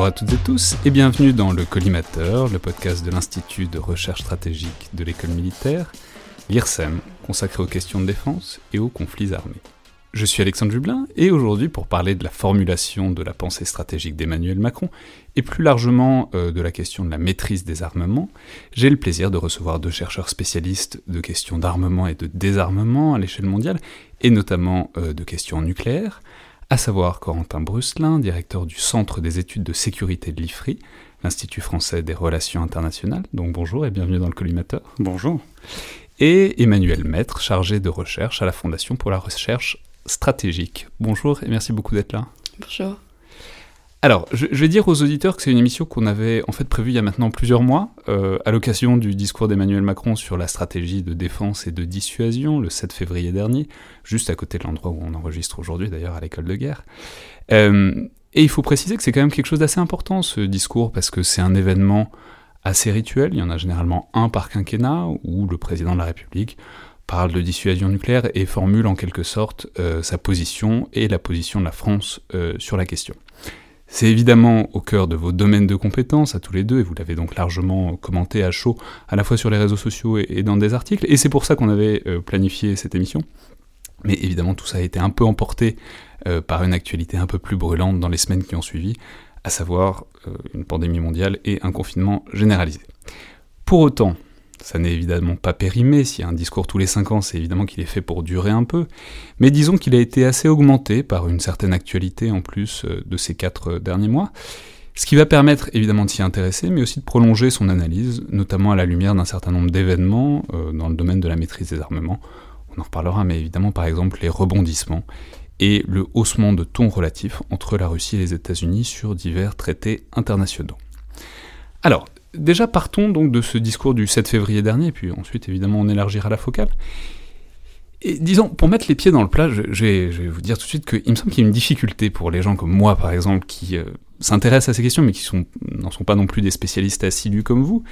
Bonjour à toutes et tous et bienvenue dans le Collimateur, le podcast de l'Institut de recherche stratégique de l'école militaire, l'IRSEM, consacré aux questions de défense et aux conflits armés. Je suis Alexandre Jublin et aujourd'hui pour parler de la formulation de la pensée stratégique d'Emmanuel Macron et plus largement euh, de la question de la maîtrise des armements, j'ai le plaisir de recevoir deux chercheurs spécialistes de questions d'armement et de désarmement à l'échelle mondiale et notamment euh, de questions nucléaires à savoir Corentin Brusselin, directeur du Centre des études de sécurité de l'IFRI, l'Institut français des relations internationales. Donc bonjour et bienvenue dans le collimateur. Bonjour. Et Emmanuel Maître, chargé de recherche à la Fondation pour la recherche stratégique. Bonjour et merci beaucoup d'être là. Bonjour. Alors, je, vais dire aux auditeurs que c'est une émission qu'on avait en fait prévue il y a maintenant plusieurs mois, euh, à l'occasion du discours d'Emmanuel Macron sur la stratégie de défense et de dissuasion, le 7 février dernier, juste à côté de l'endroit où on enregistre aujourd'hui d'ailleurs à l'école de guerre. Euh, et il faut préciser que c'est quand même quelque chose d'assez important ce discours, parce que c'est un événement assez rituel, il y en a généralement un par quinquennat, où le président de la République parle de dissuasion nucléaire et formule en quelque sorte euh, sa position et la position de la France sur la question. C'est évidemment au cœur de vos domaines de compétences à tous les deux, et vous l'avez donc largement commenté à chaud, à la fois sur les réseaux sociaux et, dans des articles, et c'est pour ça qu'on avait euh, planifié cette émission. Mais évidemment, tout ça a été un peu emporté euh, par une actualité un peu plus brûlante dans les semaines qui ont suivi, à savoir euh, une pandémie mondiale et un confinement généralisé. Pour autant, ça n'est évidemment pas périmé, s'il y a un discours tous les 5 ans, c'est évidemment qu'il est fait pour durer un peu, mais disons qu'il a été assez augmenté par une certaine actualité en plus euh, de ces 4 euh, derniers mois, ce qui va permettre évidemment de s'y intéresser, mais aussi de prolonger son analyse, notamment à la lumière d'un certain nombre d'événements euh, dans le domaine de la maîtrise des armements. On en reparlera, mais évidemment par exemple les rebondissements et le haussement de ton relatif entre la Russie et les États-Unis sur divers traités internationaux. Alors, Déjà partons donc de ce discours du 7 février dernier, puis ensuite évidemment on élargira la focale. Et disons, pour mettre les pieds dans le plat, je, vais, vous dire tout de suite qu'il me semble qu'il y a une difficulté pour les gens comme moi, par exemple, qui euh, s'intéressent à ces questions, mais qui n'en sont pas non plus des spécialistes assidus comme vous,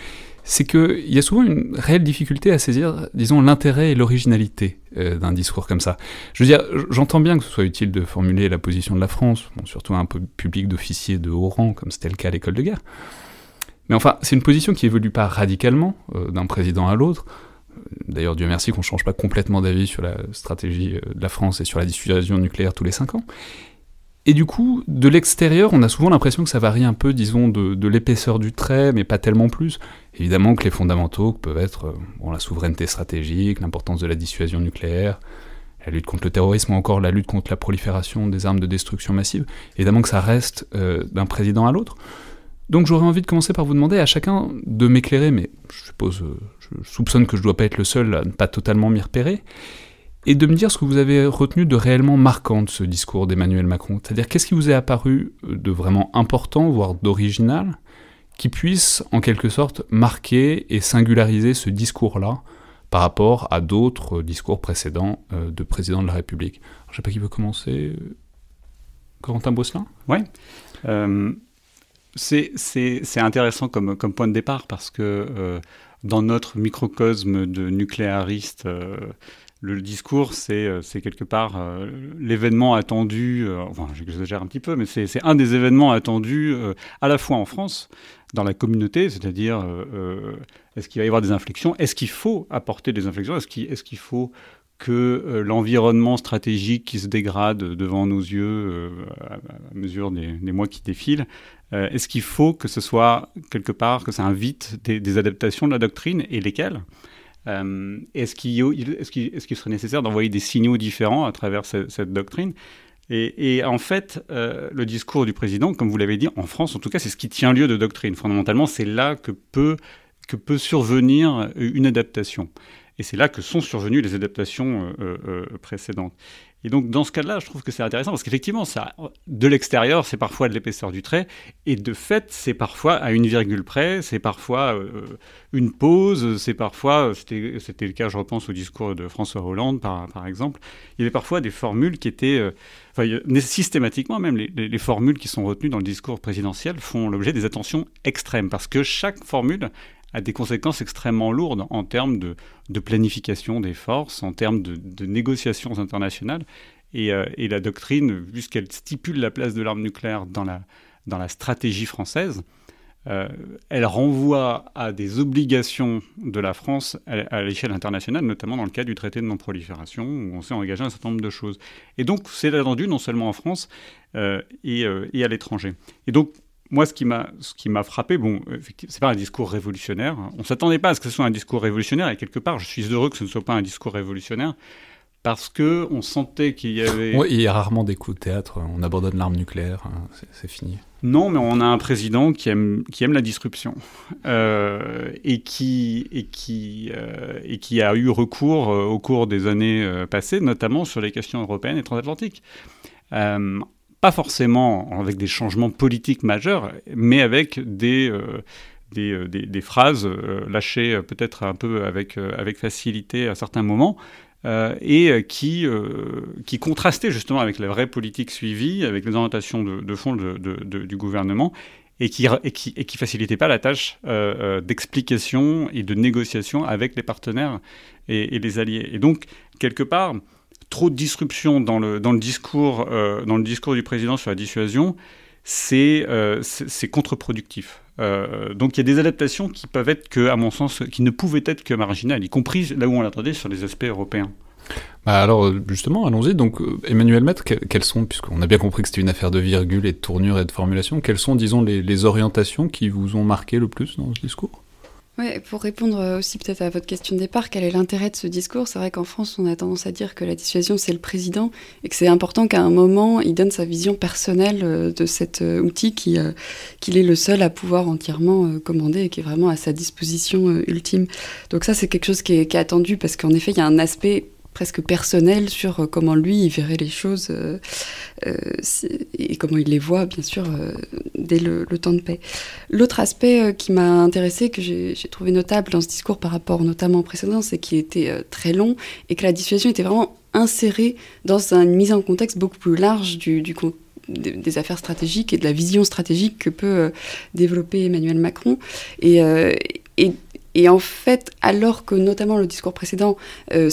c'est qu'il y a souvent une réelle difficulté à saisir, disons, l'intérêt et l'originalité euh, d'un discours comme ça. Je veux dire, j'entends bien que ce soit utile de formuler la position de la France, surtout à un public d'officiers de haut rang, comme c'était le cas à l'école de guerre, mais enfin, c'est une position qui évolue pas radicalement euh, d'un président à l'autre. Euh, d'ailleurs, Dieu merci qu'on ne change pas complètement d'avis sur la stratégie euh, de la France et sur la dissuasion nucléaire tous les cinq ans. Et du coup, de l'extérieur, on a souvent l'impression que ça varie un peu, disons, de, l'épaisseur du trait, mais pas tellement plus. Évidemment que les fondamentaux peuvent être bon, la souveraineté stratégique, l'importance de la dissuasion nucléaire, la lutte contre le terrorisme ou encore la lutte contre la prolifération des armes de destruction massive. Évidemment que ça reste d'un président à l'autre. Donc j'aurais envie de commencer par vous demander à chacun de m'éclairer, mais je suppose, euh, je soupçonne que je ne dois pas être le seul à ne pas totalement m'y repérer, et de me dire ce que vous avez retenu de réellement marquant de ce discours d'Emmanuel Macron. C'est-à-dire qu'est-ce qui vous est apparu de vraiment important, voire d'original, qui puisse en quelque sorte marquer et singulariser ce discours-là par rapport à d'autres discours précédents euh, de président de la République? je ne sais pas qui veut commencer. Corentin Bosselin? Oui. Euh, c'est intéressant comme, comme point de départ parce que dans notre microcosme de nucléaristes, le discours, c'est quelque part l'événement attendu, enfin j'exagère un petit peu, mais c'est un des événements attendus à la fois en France, dans la communauté, c'est-à-dire est-ce qu'il va y avoir des inflexions? Est-ce qu'il faut apporter des inflexions? Est-ce qu'il est qu'il faut que euh, l'environnement stratégique qui se dégrade devant nos yeux euh, à, mesure des, mois qui défilent, euh, est-ce qu'il faut que ce soit quelque part, que ça invite des, adaptations de la doctrine et lesquelles Est-ce qu'il est serait nécessaire d'envoyer des signaux différents à travers cette, doctrine? Et, en fait, le discours du président, comme vous l'avez dit, en France, en tout cas, c'est ce qui tient lieu de doctrine. Fondamentalement, c'est là que peut, que peut survenir une adaptation. Et c'est là que sont survenues les adaptations euh, euh, euh, précédentes. Et donc, dans ce cas-là, je trouve que c'est intéressant parce qu'effectivement, ça, de l'extérieur, c'est parfois de l'épaisseur du trait, et de fait, c'est parfois à une virgule près, c'est parfois une pause, c'est parfois, c'était le cas, je repense au discours de François Hollande, par, exemple, il y avait parfois des formules qui étaient, systématiquement même, les, formules qui sont retenues dans le discours présidentiel font l'objet des attentions extrêmes, parce que chaque formule a des conséquences extrêmement lourdes en termes de, planification des forces, en termes de, négociations internationales. Euh, et, la doctrine, puisqu'elle stipule la place de l'arme nucléaire dans la, stratégie française, euh, elle renvoie à des obligations de la France à, l'échelle internationale, notamment dans le cadre du traité de non-prolifération, où on s'est engagé un certain nombre de choses. Et donc, c'est attendu non seulement en France euh, et, et, à l'étranger. Et donc, moi, ce qui m'a, ce qui m'a frappé, bon, c'est pas un discours révolutionnaire. On s'attendait pas à ce que ce soit un discours révolutionnaire, et quelque part, je suis heureux que ce ne soit pas un discours révolutionnaire, parce que on sentait qu'il y avait. Oui, il y a rarement des coups de théâtre. On abandonne l'arme nucléaire, hein, c'est fini. Non, mais on a un président qui aime, qui aime la disruption euh, et, qui, et, qui, euh, et qui a eu recours euh, au cours des années passées, notamment sur les questions européennes et transatlantiques pas forcément avec des changements politiques majeurs, mais avec des, euh, euh, des, phrases euh, lâchées peut-être un peu avec, avec facilité à certains moments, et qui, qui contrastaient justement avec la vraie politique suivie, avec les orientations de, fond du gouvernement, et qui, et qui, et qui facilitait pas la tâche d'explication et de négociation avec les partenaires et, les alliés. Et donc, quelque part, trop de disruption dans le, dans le, discours, euh, dans le discours du président sur la dissuasion, c'est euh, contre-productif. Euh, donc il y a des adaptations qui peuvent être que, à mon sens, qui ne pouvaient être que marginales, y compris là où on l'attendait sur les aspects européens. Bah alors justement, allons-y. Donc Emmanuel Maître, quelles sont, puisqu'on a bien compris que c'était une affaire de virgule et de tournure et de formulation, quelles sont, disons, les, les orientations qui vous ont marqué le plus dans ce discours? Ouais, pour répondre euh, aussi peut-être à votre question de départ, quel est l'intérêt de ce discours? C'est vrai qu'en France, on a tendance à dire que la dissuasion, c'est le président et que c'est important qu'à un moment, il donne sa vision personnelle euh, de cet euh, outil qu'il est le seul à pouvoir entièrement commander et qui est vraiment à sa disposition ultime. Donc ça, c'est quelque chose qui est attendu parce qu'en effet, il y a un aspect presque personnel sur euh, comment lui il verrait les choses euh, euh, et comment il les voit bien sûr dès le, temps de paix. L'autre aspect qui m'a intéressé, que j'ai trouvé notable dans ce discours par rapport notamment au précédent, c'est qu'il était très long et que la dissuasion était vraiment insérée dans une mise en contexte beaucoup plus large du, du des, affaires stratégiques et de la vision stratégique que peut développer Emmanuel Macron. Et, et et en fait, alors que notamment le discours précédent... Euh,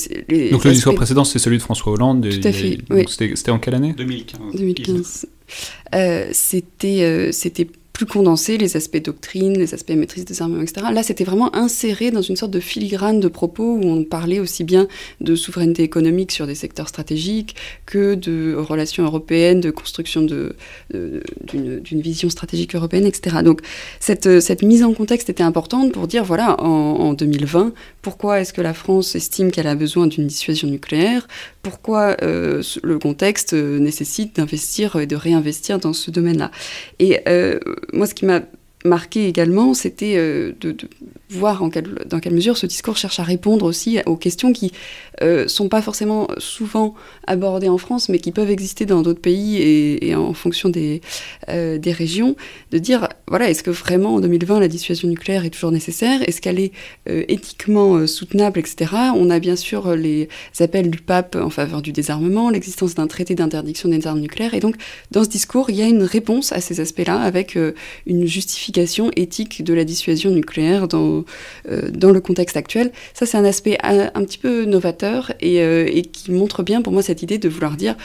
donc le discours précédent, c'est celui de François Hollande. Tout à fait. C'était en quelle année? 2015. 2015. Euh, c'était euh, c'était plus condensé, les aspects doctrine, les aspects maîtrise des armements, etc. Là, c'était vraiment inséré dans une sorte de filigrane de propos où on parlait aussi bien de souveraineté économique sur des secteurs stratégiques que de relations européennes, de construction d'une vision stratégique européenne, etc. Donc, cette, cette, mise en contexte était importante pour dire, voilà, en, en 2020, pourquoi est-ce que la France estime qu'elle a besoin d'une dissuasion nucléaire? Pourquoi euh, le contexte euh, nécessite d'investir et de réinvestir dans ce domaine-là. Et euh, moi, ce qui m'a marqué également, c'était de, voir dans quelle mesure ce discours cherche à répondre aussi aux questions qui ne sont pas forcément souvent abordées en France, mais qui peuvent exister dans d'autres pays et, en fonction des, des régions, de dire, voilà, est-ce que vraiment en 2020 la dissuasion nucléaire est toujours nécessaire? Est-ce qu'elle est éthiquement soutenable, etc. On a bien sûr les appels du pape en faveur du désarmement, l'existence d'un traité d'interdiction des armes nucléaires, et donc dans ce discours, il y a une réponse à ces aspects-là avec une justification éthique de la dissuasion nucléaire dans, euh, dans le contexte actuel. Ça, c'est un aspect un, petit peu novateur et, euh, et, qui montre bien pour moi cette idée de vouloir dire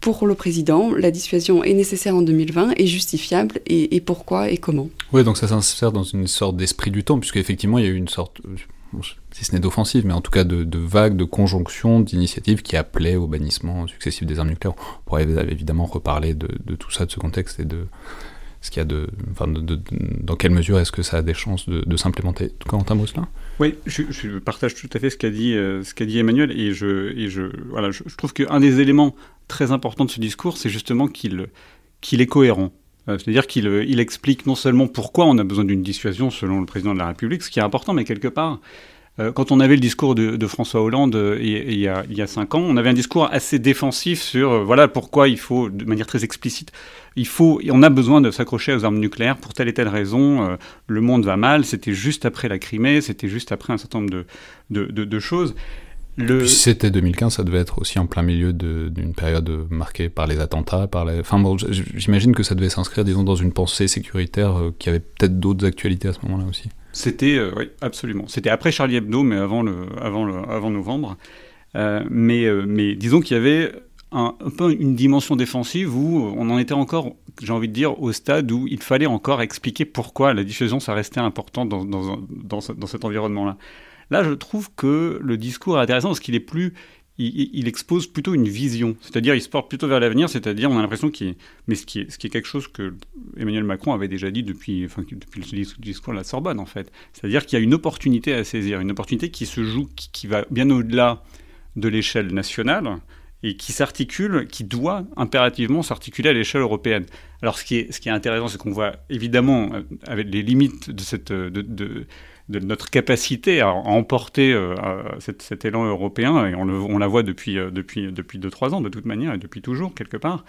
pour le président, la dissuasion est nécessaire en 2020, est justifiable, et, pourquoi et comment. Oui, donc ça s'insère dans une sorte d'esprit du temps, puisqu'effectivement, il y a eu une sorte, euh, si ce n'est d'offensive, mais en tout cas de, de vague, de conjonction, d'initiatives qui appelaient au bannissement successif des armes nucléaires. On pourrait évidemment reparler de, de tout ça, de ce contexte et de, de, de, dans quelle mesure est-ce que ça a des chances de, s'implémenter? Quentin Brosselin Oui, je, partage tout à fait ce qu'a dit, euh, Emmanuel, et je, trouve qu'un des éléments très importants de ce discours, c'est justement qu'il, est cohérent. Euh, c'est-à-dire qu'il il explique non seulement pourquoi on a besoin d'une dissuasion selon le président de la République, ce qui est important, mais quelque part, euh, quand on avait le discours de, François Hollande euh, il, y a, il, cinq ans, on avait un discours assez défensif sur euh, voilà pourquoi il faut, de manière très explicite, il faut, on a besoin de s'accrocher aux armes nucléaires pour telle et telle raison. le monde va mal. C'était juste après la Crimée, c'était juste après un certain nombre de, choses. Si c'était 2015, ça devait être aussi en plein milieu d'une période marquée par les attentats, par les... Enfin bon, j'imagine que ça devait s'inscrire, disons, dans une pensée sécuritaire qui avait peut-être d'autres actualités à ce moment-là aussi. C'était, euh, oui, absolument. C'était après Charlie Hebdo, mais avant, le, avant, le, avant novembre. Euh, mais, euh, mais disons qu'il y avait un, peu une dimension défensive où on en était encore, j'ai envie de dire, au stade où il fallait encore expliquer pourquoi la diffusion, ça restait important dans, dans, dans, dans cet environnement-là. Là, je trouve que le discours est intéressant parce qu'il est plus, il, expose plutôt une vision, c'est-à-dire il se porte plutôt vers l'avenir, c'est-à-dire on a l'impression qu'il mais ce qui, est, quelque chose que Emmanuel Macron avait déjà dit depuis, enfin, depuis le discours de la Sorbonne en fait, c'est-à-dire qu'il y a une opportunité à saisir, une opportunité qui se joue, qui, va bien au-delà de l'échelle nationale et qui s'articule, qui doit impérativement s'articuler à l'échelle européenne. Alors ce qui est, intéressant, c'est qu'on voit évidemment euh, avec les limites de cette de de notre capacité à, emporter euh, cet, élan européen, et on, la voit depuis, euh, depuis, depuis 2-3 ans de toute manière, et depuis toujours quelque part.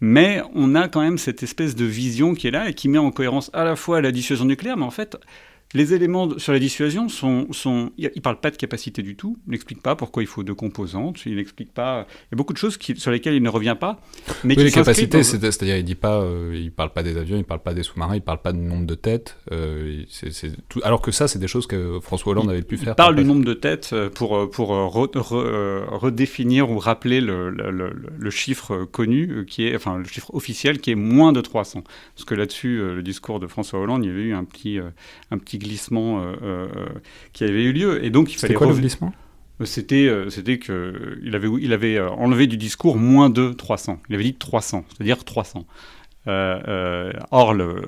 Mais on a quand même cette espèce de vision qui est là et qui met en cohérence à la fois la dissuasion nucléaire, mais en fait les éléments sur la dissuasion sont, sont il ne parle pas de capacité du tout, il n'explique pas pourquoi il faut deux composantes, il n'explique pas, il y a beaucoup de choses qui, sur lesquelles il ne revient pas. Mais oui, les capacités, c'est-à-dire il dit pas, euh, il parle pas des avions, il parle pas des sous-marins, il parle pas du nombre de têtes, euh, tout, alors que ça c'est des choses que François Hollande avait pu faire. Il parle du nombre de têtes euh, pour, pour redéfinir ou rappeler le, le, le, chiffre connu, qui est, enfin le chiffre officiel qui est moins de 300. Parce que là-dessus, le discours de François Hollande, il y avait eu un petit, un petit glissement euh, euh, qui avait eu lieu. Et donc, il fallait. quoi le glissement? C'était euh, c'était que il avait il avait enlevé du discours moins de 300. Il avait dit 300, c'est-à-dire 300. or, le,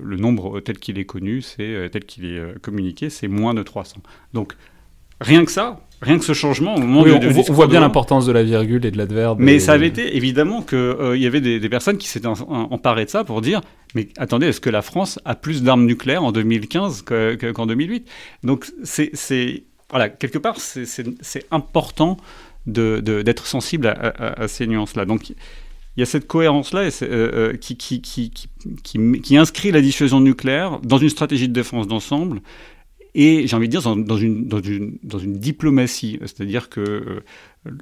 le, nombre tel qu'il est connu, c'est tel qu'il est communiqué, c'est moins de 300. Donc, rien que ça, rien que ce changement au moment oui, on, voit bien l'importance de la virgule et de l'adverbe. Mais ça avait été évidemment qu'il euh, y avait des, personnes qui s'étaient emparées de ça pour dire mais attendez, est-ce que la France a plus d'armes nucléaires en 2015 qu'en 2008 Donc c'est voilà quelque part c'est important d'être de, sensible à, ces nuances-là. Donc il y a cette cohérence-là euh, euh, qui, qui, qui, qui, inscrit la dissuasion nucléaire dans une stratégie de défense d'ensemble et j'ai envie de dire dans, une, dans, une, dans une diplomatie, c'est-à-dire que euh,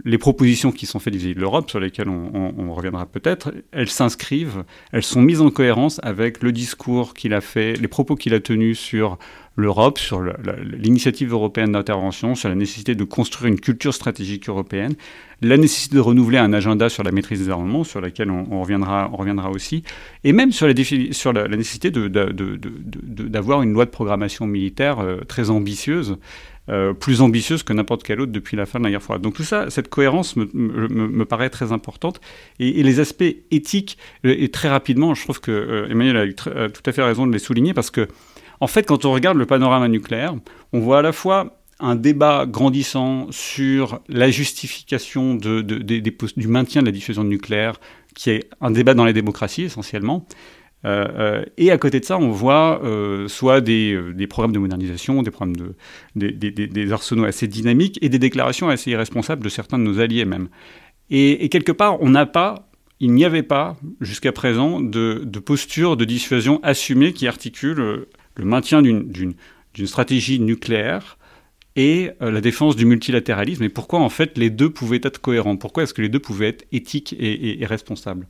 les propositions qui sont faites vis-à-vis de l'Europe, sur lesquelles on, reviendra peut-être, elles s'inscrivent, elles sont mises en cohérence avec le discours qu'il a fait, les propos qu'il a tenus sur l'Europe, sur l'initiative européenne d'intervention, sur la nécessité de construire une culture stratégique européenne, la nécessité de renouveler un agenda sur la maîtrise des armements, sur laquelle on, reviendra, on reviendra aussi, et même sur la, nécessité d'avoir une loi de programmation militaire euh, très ambitieuse, euh, plus ambitieuse que n'importe quelle autre depuis la fin de la guerre froide. Donc tout ça, cette cohérence me, me, paraît très importante. Et, les aspects éthiques, euh, et très rapidement, je trouve que Emmanuel a, eu tout à fait raison de les souligner, parce que en fait, quand on regarde le panorama nucléaire, on voit à la fois un débat grandissant sur la justification du maintien de la diffusion nucléaire, qui est un débat dans les démocraties essentiellement, et à côté de ça, on voit soit des, programmes de modernisation, des programmes de, des, arsenaux assez dynamiques et des déclarations assez irresponsables de certains de nos alliés même. Et, quelque part, on n'a pas, il n'y avait pas jusqu'à présent de, posture de dissuasion assumée qui articule le maintien d'une stratégie nucléaire et euh, la défense du multilatéralisme, et pourquoi en fait les deux pouvaient être cohérents, pourquoi est-ce que les deux pouvaient être éthiques et, responsables?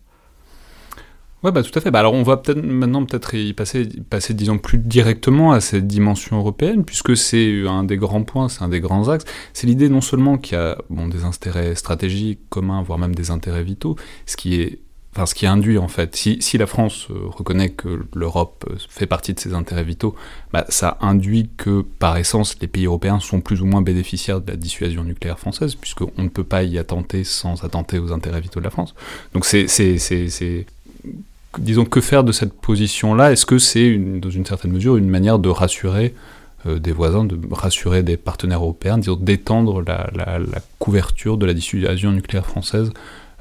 Ouais, bah, tout à fait. Bah, alors, on va peut-être maintenant peut-être y passer, passer, disons, plus directement à cette dimension européenne, puisque c'est un des grands points, c'est un des grands axes. C'est l'idée non seulement qu'il y a bon, des intérêts stratégiques communs, voire même des intérêts vitaux, ce qui est Enfin, ce qui induit en fait, si, si la France euh, reconnaît que l'Europe euh, fait partie de ses intérêts vitaux, bah, ça induit que par essence les pays européens sont plus ou moins bénéficiaires de la dissuasion nucléaire française, puisqu'on ne peut pas y attenter sans attenter aux intérêts vitaux de la France. Donc c'est, disons, que faire de cette position-là? Est-ce que c'est, dans une certaine mesure, une manière de rassurer euh, des voisins, de rassurer des partenaires européens, d'étendre la, couverture de la dissuasion nucléaire française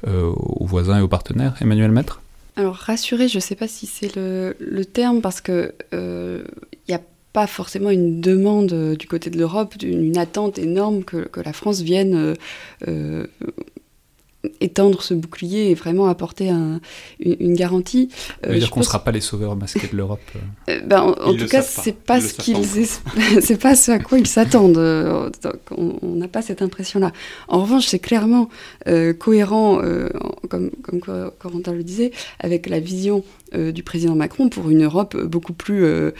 euh, aux voisins et aux partenaires? Emmanuel Maître? Alors rassurer, je ne sais pas si c'est le, terme parce que il euh, n'y a pas forcément une demande du côté de l'Europe, une, attente énorme que, la France vienne étendre ce bouclier et vraiment apporter une, garantie. Ça veut dire qu'on ne sera pas les sauveurs masqués de l'Europe euh. Euh, ben, En, tout cas, c'est pas, ce qu'ils c'est pas ce à quoi ils s'attendent. Euh, on n'a pas cette impression-là. En revanche, c'est clairement cohérent, comme, comme Corentin le disait, avec la vision du président Macron pour une Europe beaucoup plus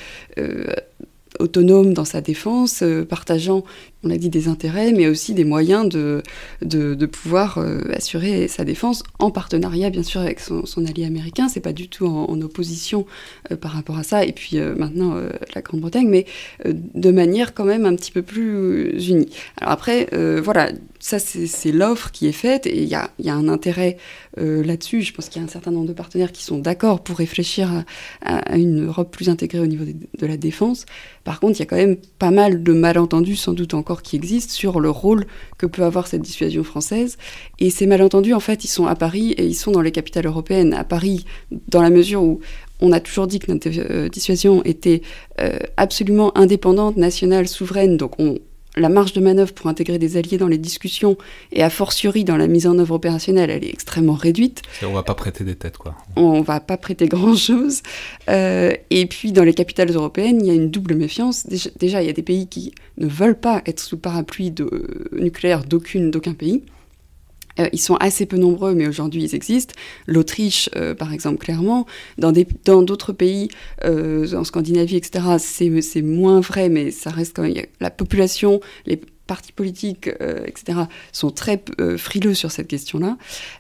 autonome dans sa défense, partageant on a dit des intérêts, mais aussi des moyens de, de, pouvoir euh, assurer sa défense en partenariat, bien sûr, avec son, allié américain. C'est pas du tout en, opposition euh, par rapport à ça, et puis euh, maintenant la Grande-Bretagne, mais de manière quand même un petit peu plus unie. Alors après, voilà, ça c'est l'offre qui est faite, et il y a, y a, un intérêt là-dessus. Je pense qu'il y a un certain nombre de partenaires qui sont d'accord pour réfléchir à, une Europe plus intégrée au niveau de, de la défense. Par contre, il y a quand même pas mal de malentendus, sans doute qui existent sur le rôle que peut avoir cette dissuasion française. Et ces malentendus, en fait, ils sont à Paris et ils sont dans les capitales européennes. À Paris, dans la mesure où on a toujours dit que notre euh, dissuasion était euh, absolument indépendante, nationale, souveraine, donc on, la marge de manœuvre pour intégrer des alliés dans les discussions et a fortiori dans la mise en œuvre opérationnelle, elle est extrêmement réduite. On va pas prêter des têtes, quoi. On va pas prêter grand-chose. Euh, et puis dans les capitales européennes, il y a une double méfiance. Déjà, il y a des pays qui ne veulent pas être sous parapluie de, nucléaire d'aucune, d'aucun pays. Euh, ils sont assez peu nombreux, mais aujourd'hui ils existent. L'Autriche, euh, par exemple, clairement. Dans d'autres pays, euh, en Scandinavie, etc., c'est moins vrai, mais ça reste quand même. La population, les partis politiques, etc., sont très frileux sur cette question-là.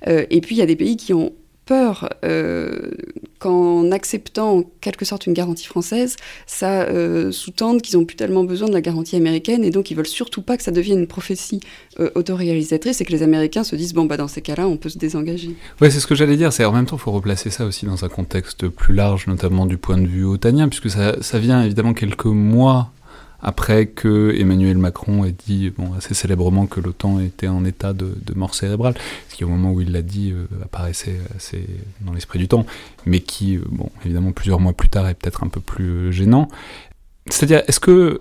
et puis il y a des pays qui ont peur euh, qu'en acceptant en quelque sorte une garantie française, ça euh, sous-tende qu'ils n'ont plus tellement besoin de la garantie américaine et donc ils veulent surtout pas que ça devienne une prophétie euh, autoréalisatrice et que les Américains se disent bon bah dans ces cas-là on peut se désengager. Ouais c'est ce que j'allais dire, c'est en même temps il faut replacer ça aussi dans un contexte plus large, notamment du point de vue otanien, puisque ça, ça vient évidemment quelques mois après que Emmanuel Macron ait dit assez célèbrement que l'OTAN était en état de, mort cérébrale, ce qui au moment où il l'a dit euh, apparaissait assez dans l'esprit du temps, mais qui, euh, évidemment plusieurs mois plus tard est peut-être un peu plus euh, gênant. C'est-à-dire, est-ce que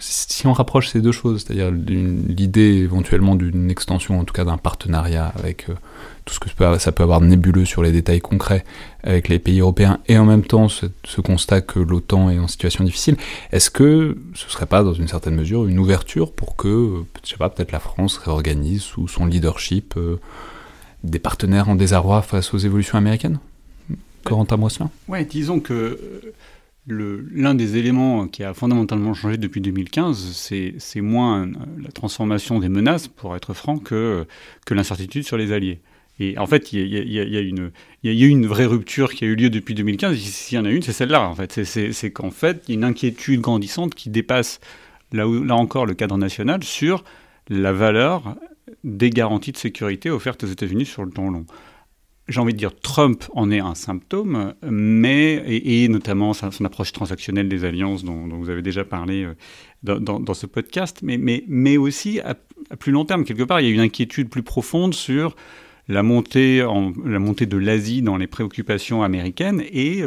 si on rapproche ces deux choses, c'est-à-dire l'idée éventuellement d'une extension, en tout cas d'un partenariat avec tout ce que ça peut avoir de nébuleux sur les détails concrets avec les pays européens, et en même temps ce, constat que l'OTAN est en situation difficile, est-ce que ce serait pas dans une certaine mesure une ouverture pour que, je sais pas, peut-être la France réorganise sous son leadership euh, des partenaires en désarroi face aux évolutions américaines? Corentin Moisselin Oui, disons que euh, l'un des éléments qui a fondamentalement changé depuis 2015, c'est moins la transformation des menaces, pour être franc, que l'incertitude sur les alliés. Et en fait, il y, a, une, eu une vraie rupture qui a eu lieu depuis 2015. S'il y en a une, c'est celle-là. En fait, c'est qu'en fait, il y a une inquiétude grandissante qui dépasse là, encore le cadre national sur la valeur des garanties de sécurité offertes aux États-Unis sur le temps long. J'ai envie de dire, Trump en est un symptôme, mais et, notamment son, approche transactionnelle des alliances dont, vous avez déjà parlé euh, dans, dans, ce podcast, mais, mais, mais aussi à, à, plus long terme quelque part, il y a une inquiétude plus profonde sur la montée, de l'Asie dans les préoccupations américaines et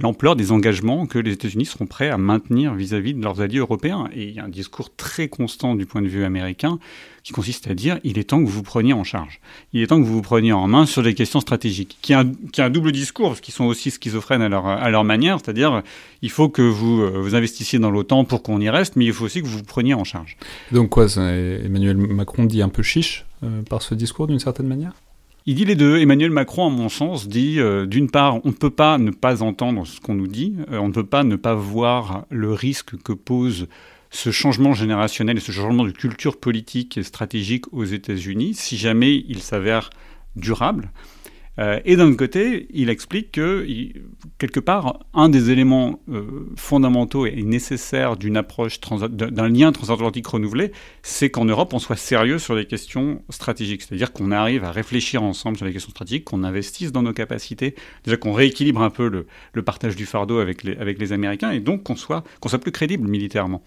l'ampleur des engagements que les États-Unis seront prêts à maintenir vis-à-vis de leurs alliés européens. Et il y a un discours très constant du point de vue américain qui consiste à dire il est temps que vous vous preniez en charge. Il est temps que vous vous preniez en main sur des questions stratégiques, qui a, qui a un double discours, qui sont aussi schizophrènes à leur, manière, c'est-à-dire il faut que vous, euh, vous investissiez dans l'OTAN pour qu'on y reste, mais il faut aussi que vous vous preniez en charge. Donc quoi, Emmanuel Macron dit un peu chiche? euh, par ce discours d'une certaine manière? Il dit les deux. Emmanuel Macron, à mon sens, dit euh, d'une part, on ne peut pas ne pas entendre ce qu'on nous dit, euh, on ne peut pas ne pas voir le risque que pose ce changement générationnel et ce changement de culture politique et stratégique aux États-Unis si jamais il s'avère durable. Euh, et d'un autre côté, il explique que, quelque part, un des éléments euh, fondamentaux et nécessaires d'une approche, d'un lien transatlantique renouvelé, c'est qu'en Europe, on soit sérieux sur les questions stratégiques. C'est-à-dire qu'on arrive à réfléchir ensemble sur les questions stratégiques, qu'on investisse dans nos capacités, déjà qu'on rééquilibre un peu le, partage du fardeau avec les, avec les Américains, et donc qu'on soit, qu'on soit plus crédible militairement.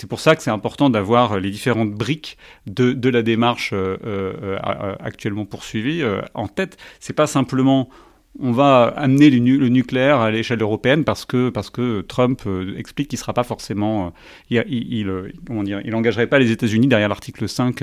C'est pour ça que c'est important d'avoir les différentes briques de, la démarche euh, euh, actuellement poursuivie euh, en tête. C'est pas simplement on va amener le, nucléaire à l'échelle européenne parce que, parce que Trump euh, explique qu'il ne sera pas forcément. Euh, il, il, euh, comment dire, il engagerait pas les États-Unis derrière l'article 5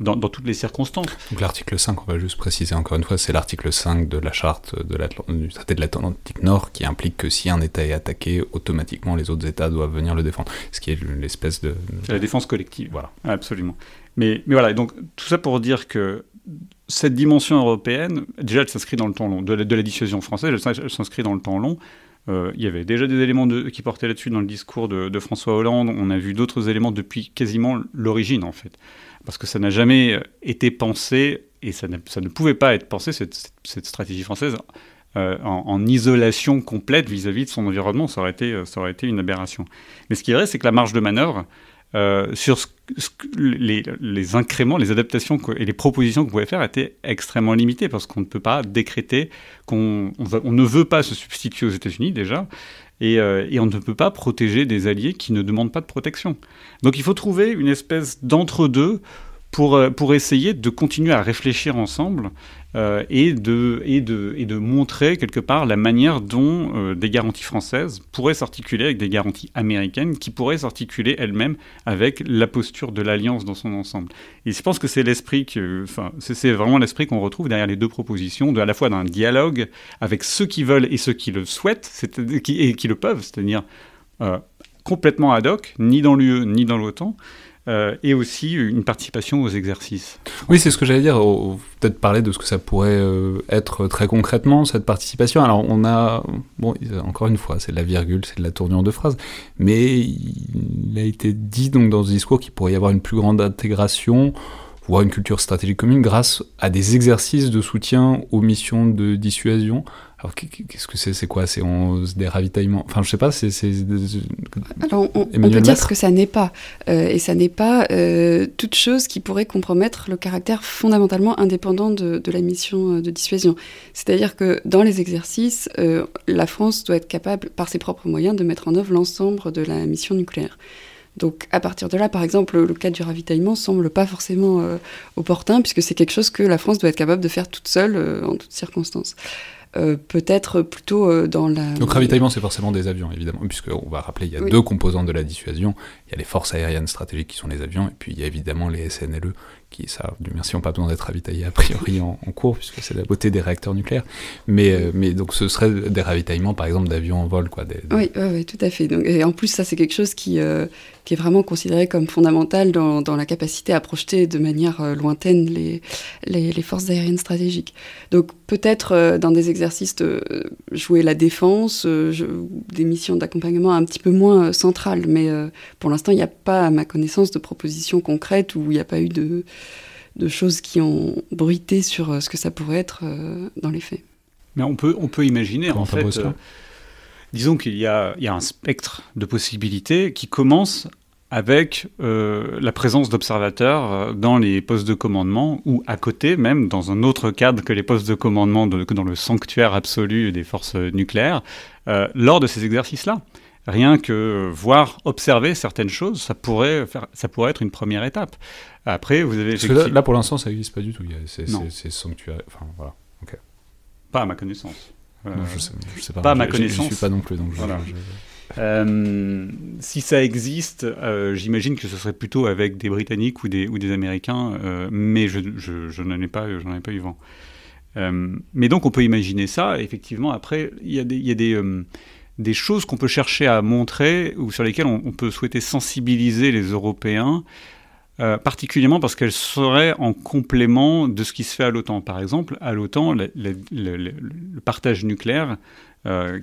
dans, dans, toutes les circonstances. Donc l'article 5, on va juste préciser encore une fois, c'est l'article 5 de la charte de du traité de l'Atlantique Nord qui implique que si un État est attaqué, automatiquement les autres États doivent venir le défendre. Ce qui est l'espèce de. C'est la défense collective. Voilà. Absolument. Mais, mais voilà, donc tout ça pour dire que cette dimension européenne, déjà, elle s'inscrit dans le temps long. De la, dissuasion française, elle s'inscrit dans le temps long. Euh, il y avait déjà des éléments qui portaient là-dessus dans le discours de, François Hollande. On a vu d'autres éléments depuis quasiment l'origine, en fait. Parce que ça n'a jamais été pensé, et ça, ne pouvait pas être pensé, cette, stratégie française, euh, en, isolation complète vis-à-vis -vis de son environnement. Ça aurait, été, ça aurait été une aberration. Mais ce qui est vrai, c'est que la marge de manœuvre, euh, sur les, incréments, les adaptations et les propositions qu'on pouvait faire étaient extrêmement limitées parce qu'on ne peut pas décréter qu'on on, ne veut pas se substituer aux États-Unis déjà et, euh, et, on ne peut pas protéger des alliés qui ne demandent pas de protection. Donc il faut trouver une espèce d'entre-deux pour, euh, pour essayer de continuer à réfléchir ensemble euh, et, de, montrer quelque part la manière dont euh, des garanties françaises pourraient s'articuler avec des garanties américaines qui pourraient s'articuler elles-mêmes avec la posture de l'alliance dans son ensemble. Et je pense que c'est l'esprit que, c'est vraiment l'esprit qu'on retrouve derrière les deux propositions, de, à la fois d'un dialogue avec ceux qui veulent et ceux qui le souhaitent et qui le peuvent, c'est-à-dire euh, complètement ad hoc, ni dans l'UE ni dans l'OTAN, euh, et aussi une participation aux exercices. Oui, c'est ce que j'allais dire. Peut-être parler de ce que ça pourrait euh, être très concrètement, cette participation. Alors, on a, bon, encore une fois, c'est de la virgule, c'est de la tournure de phrase, mais il a été dit donc dans ce discours qu'il pourrait y avoir une plus grande intégration voire une culture stratégique commune grâce à des exercices de soutien aux missions de dissuasion. Alors qu'est-ce que c'est C'est quoi? C'est des ravitaillements? Enfin, je sais pas. C'est. Alors, on, peut dire ce que ça n'est pas, euh, et ça n'est pas euh, toute chose qui pourrait compromettre le caractère fondamentalement indépendant de, de la mission euh, de dissuasion. C'est-à-dire que dans les exercices, la France doit être capable, par ses propres moyens, de mettre en œuvre l'ensemble de la mission nucléaire. Donc à partir de là, par exemple, le cas du ravitaillement semble pas forcément euh, opportun, puisque c'est quelque chose que la France doit être capable de faire toute seule euh, en toutes circonstances. Euh, peut-être plutôt dans la... Donc ravitaillement, c'est forcément des avions, évidemment, puisqu'on va rappeler, il y a deux composantes de la dissuasion. Il y a les forces aériennes stratégiques qui sont les avions, et puis il y a évidemment les SNLE, qui, ça, du merci, n'ont pas besoin d'être ravitaillés a priori en, cours, puisque c'est la beauté des réacteurs nucléaires. Mais, euh, mais donc ce serait des ravitaillements, par exemple, d'avions en vol. Quoi, Oui, oui, tout à fait. Donc, et en plus, ça, c'est quelque chose qui, euh, qui est vraiment considéré comme fondamental dans, dans, la capacité à projeter de manière euh, lointaine les, les, les, forces aériennes stratégiques. Donc peut-être dans des exercices de jouer la défense, des missions d'accompagnement un petit peu moins centrales, mais pour l'instant, il n'y a pas, à ma connaissance, de propositions concrètes où il n'y a pas eu de de choses qui ont bruité sur euh, ce que ça pourrait être euh, dans les faits. Mais on peut, on peut imaginer, en fait, euh, disons qu'il y, y a, un spectre de possibilités qui commence avec la présence d'observateurs dans les postes de commandement ou à côté même, dans un autre cadre que les postes de commandement, de, que dans le sanctuaire absolu des forces nucléaires, lors de ces exercices-là. rien que voir, observer certaines choses, ça pourrait, faire, ça pourrait être une première étape. Après, vous avez. là, pour l'instant, ça n'existe pas du tout. C'est sanctuaire. Enfin, voilà. Pas à ma connaissance. Euh, je, sais, sais, pas. Pas à ma connaissance. Je, suis pas non plus. Donc voilà. Euh, si ça existe, euh, j'imagine que ce serait plutôt avec des Britanniques ou des, Américains, mais je, n'en ai, pas, ai pas eu vent. mais donc on peut imaginer ça. Effectivement, après, il y a des, choses qu'on peut chercher à montrer ou sur lesquelles on, peut souhaiter sensibiliser les Européens euh, particulièrement parce qu'elle serait en complément de ce qui se fait à l'OTAN. Par exemple, à l'OTAN, le, partage nucléaire, euh,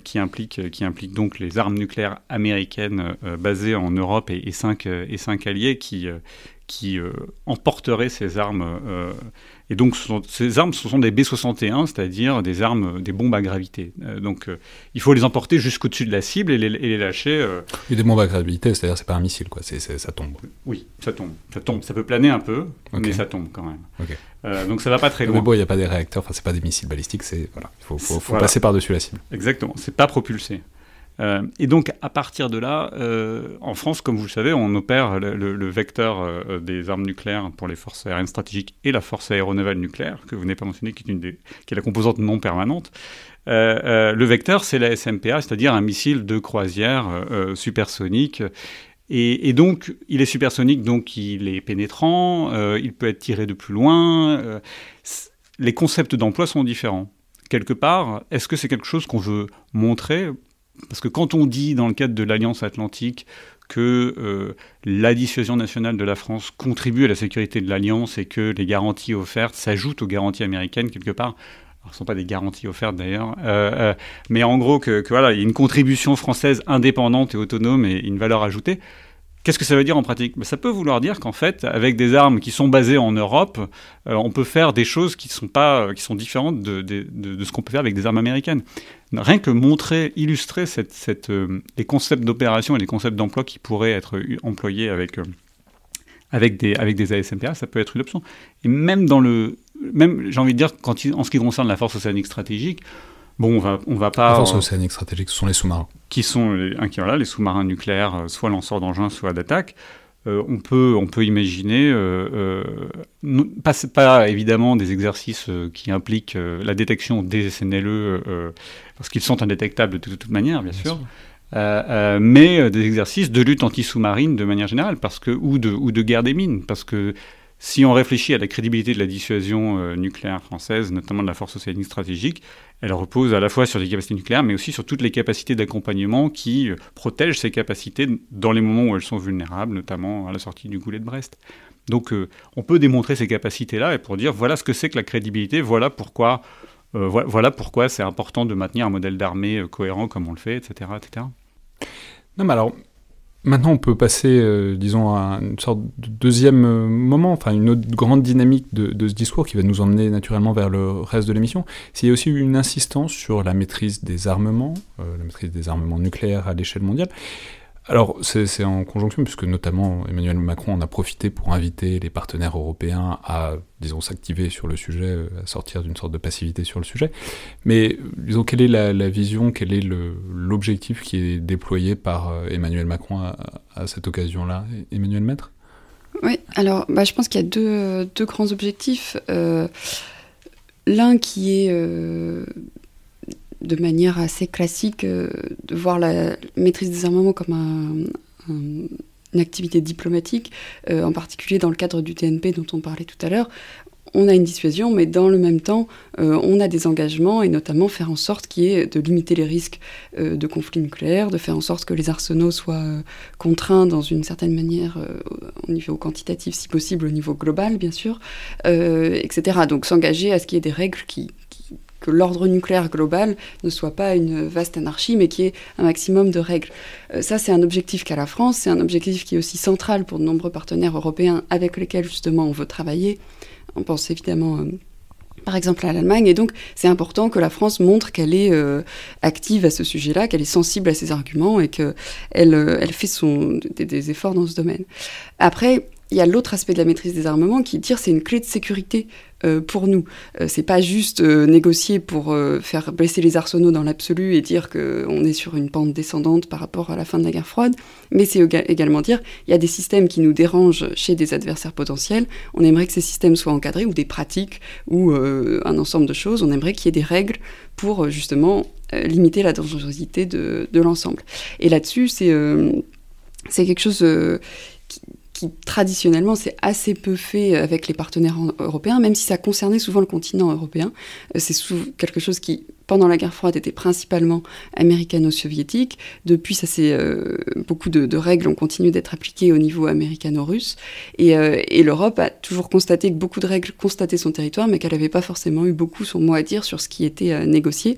qui, implique, qui implique donc les armes nucléaires américaines euh, basées en Europe et, et, cinq, et cinq alliés qui, qui emporteraient ces armes et donc, ces armes, ce sont des B-61, c'est-à-dire des armes, des bombes à gravité. Euh, donc, euh, il faut les emporter jusqu'au-dessus de la cible et les, lâcher. Euh. Et des bombes à gravité, c'est-à-dire c'est pas un missile, quoi. Ça tombe. Oui, ça tombe. Ça tombe. Ça peut planer un peu, mais ça tombe quand même. donc, ça va pas très loin. Mais bon, il n'y a pas des réacteurs. Enfin, c'est pas des missiles balistiques. C'est voilà. Il faut, faut passer par-dessus la cible. Exactement. C'est pas propulsé. Euh, et donc, à partir de là, euh, en France, comme vous le savez, on opère le, vecteur euh, des armes nucléaires pour les forces aériennes stratégiques et la force aéronavale nucléaire, que vous n'avez pas mentionné, qui est, une des, qui est la composante non permanente. le vecteur, c'est la SMPA, c'est-à-dire un missile de croisière supersonique. Et, et, donc, il est supersonique, donc il est pénétrant, il peut être tiré de plus loin. les concepts d'emploi sont différents quelque part, est-ce que c'est quelque chose qu'on veut montrer parce que quand on dit dans le cadre de l'Alliance Atlantique que euh, la dissuasion nationale de la France contribue à la sécurité de l'Alliance et que les garanties offertes s'ajoutent aux garanties américaines quelque part, ce ne sont pas des garanties offertes d'ailleurs, euh, euh, mais en gros que, que, voilà, il y a une contribution française indépendante et autonome et une valeur ajoutée. Qu'est-ce que ça veut dire en pratique? Ben, Ça peut vouloir dire qu'en fait, avec des armes qui sont basées en Europe, euh, on peut faire des choses qui sont, pas, euh, qui sont différentes de, ce qu'on peut faire avec des armes américaines. Rien que montrer, illustrer euh, les concepts d'opération et les concepts d'emploi qui pourraient être employés avec, avec, des, avec des ASMPA, ça peut être une option. Et même dans le... Même, j'ai envie de dire, en ce qui concerne la force océanique stratégique, Bon, on va, on va pas. La force océanique stratégique, ce sont les sous-marins. Qui sont les, les sous-marins nucléaires, euh, soit lanceurs d'engins, soit d'attaque. Euh, on, peut, on peut imaginer, euh, pas, pas, évidemment des exercices qui impliquent la détection des SNLE, parce qu'ils sont indétectables de, toute manière, bien, sûr. mais des exercices de lutte anti-sous-marine de manière générale, parce que, ou, de, ou de guerre des mines, parce que si on réfléchit à la crédibilité de la dissuasion euh, nucléaire française, notamment de la force océanique stratégique, elle repose à la fois sur des capacités nucléaires, mais aussi sur toutes les capacités d'accompagnement qui euh, protègent ces capacités dans les moments où elles sont vulnérables, notamment à la sortie du goulet de Brest. Donc euh, on peut démontrer ces capacités-là et pour dire voilà ce que c'est que la crédibilité, voilà pourquoi, voilà pourquoi c'est important de maintenir un modèle d'armée cohérent comme on le fait, etc., etc. Non, mais alors, Maintenant, on peut passer, euh, disons, à une sorte de deuxième euh, moment, enfin une autre grande dynamique de, ce discours qui va nous emmener naturellement vers le reste de l'émission. C'est aussi une insistance sur la maîtrise des armements, euh, la maîtrise des armements nucléaires à l'échelle mondiale. Alors, c'est en conjonction, puisque notamment Emmanuel Macron en a profité pour inviter les partenaires européens à, disons, s'activer sur le sujet, euh, à sortir d'une sorte de passivité sur le sujet. Mais, disons, quelle est la, vision, quel est l'objectif qui est déployé par euh, Emmanuel Macron à, cette occasion-là? Emmanuel Maître? Oui, alors, bah, je pense qu'il y a deux, grands objectifs. Euh, l'un qui est de manière assez classique euh, de voir la maîtrise des armements comme une activité diplomatique, euh, en particulier dans le cadre du TNP dont on parlait tout à l'heure. On a une dissuasion, mais dans le même temps, euh, on a des engagements, et notamment faire en sorte qu'il y ait de limiter les risques de conflits nucléaires, de faire en sorte que les arsenaux soient contraints dans une certaine manière au niveau quantitatif, si possible, au niveau global, bien sûr, etc. Donc s'engager à ce qu'il y ait des règles qui, que l'ordre nucléaire global ne soit pas une vaste anarchie, mais qu'il y ait un maximum de règles. Euh, ça, c'est un objectif qu'a la France, c'est un objectif qui est aussi central pour de nombreux partenaires européens avec lesquels justement on veut travailler. On pense évidemment... Euh, par exemple à l'Allemagne. Et donc, c'est important que la France montre qu'elle est euh, active à ce sujet-là, qu'elle est sensible à ces arguments et qu'elle elle fait des, des, efforts dans ce domaine. Après, il y a l'autre aspect de la maîtrise des armements qui dire c'est une clé de sécurité euh, pour nous. Euh, c'est pas juste négocier pour faire baisser les arsenaux dans l'absolu et dire qu'on est sur une pente descendante par rapport à la fin de la guerre froide, mais c'est également dire il y a des systèmes qui nous dérangent chez des adversaires potentiels. On aimerait que ces systèmes soient encadrés ou des pratiques ou un ensemble de choses. On aimerait qu'il y ait des règles pour justement limiter la dangerosité de, de l'ensemble. Et là-dessus, c'est c'est quelque chose qui traditionnellement c'est assez peu fait avec les partenaires européens, même si ça concernait souvent le continent européen. Euh, c'est quelque chose qui pendant la guerre froide était principalement américano-soviétique. Depuis, ça c'est euh, beaucoup de, règles ont continué d'être appliquées au niveau américano-russe. Et, euh, et l'Europe a toujours constaté que beaucoup de règles constataient son territoire, mais qu'elle n'avait pas forcément eu beaucoup son mot à dire sur ce qui était euh, négocié.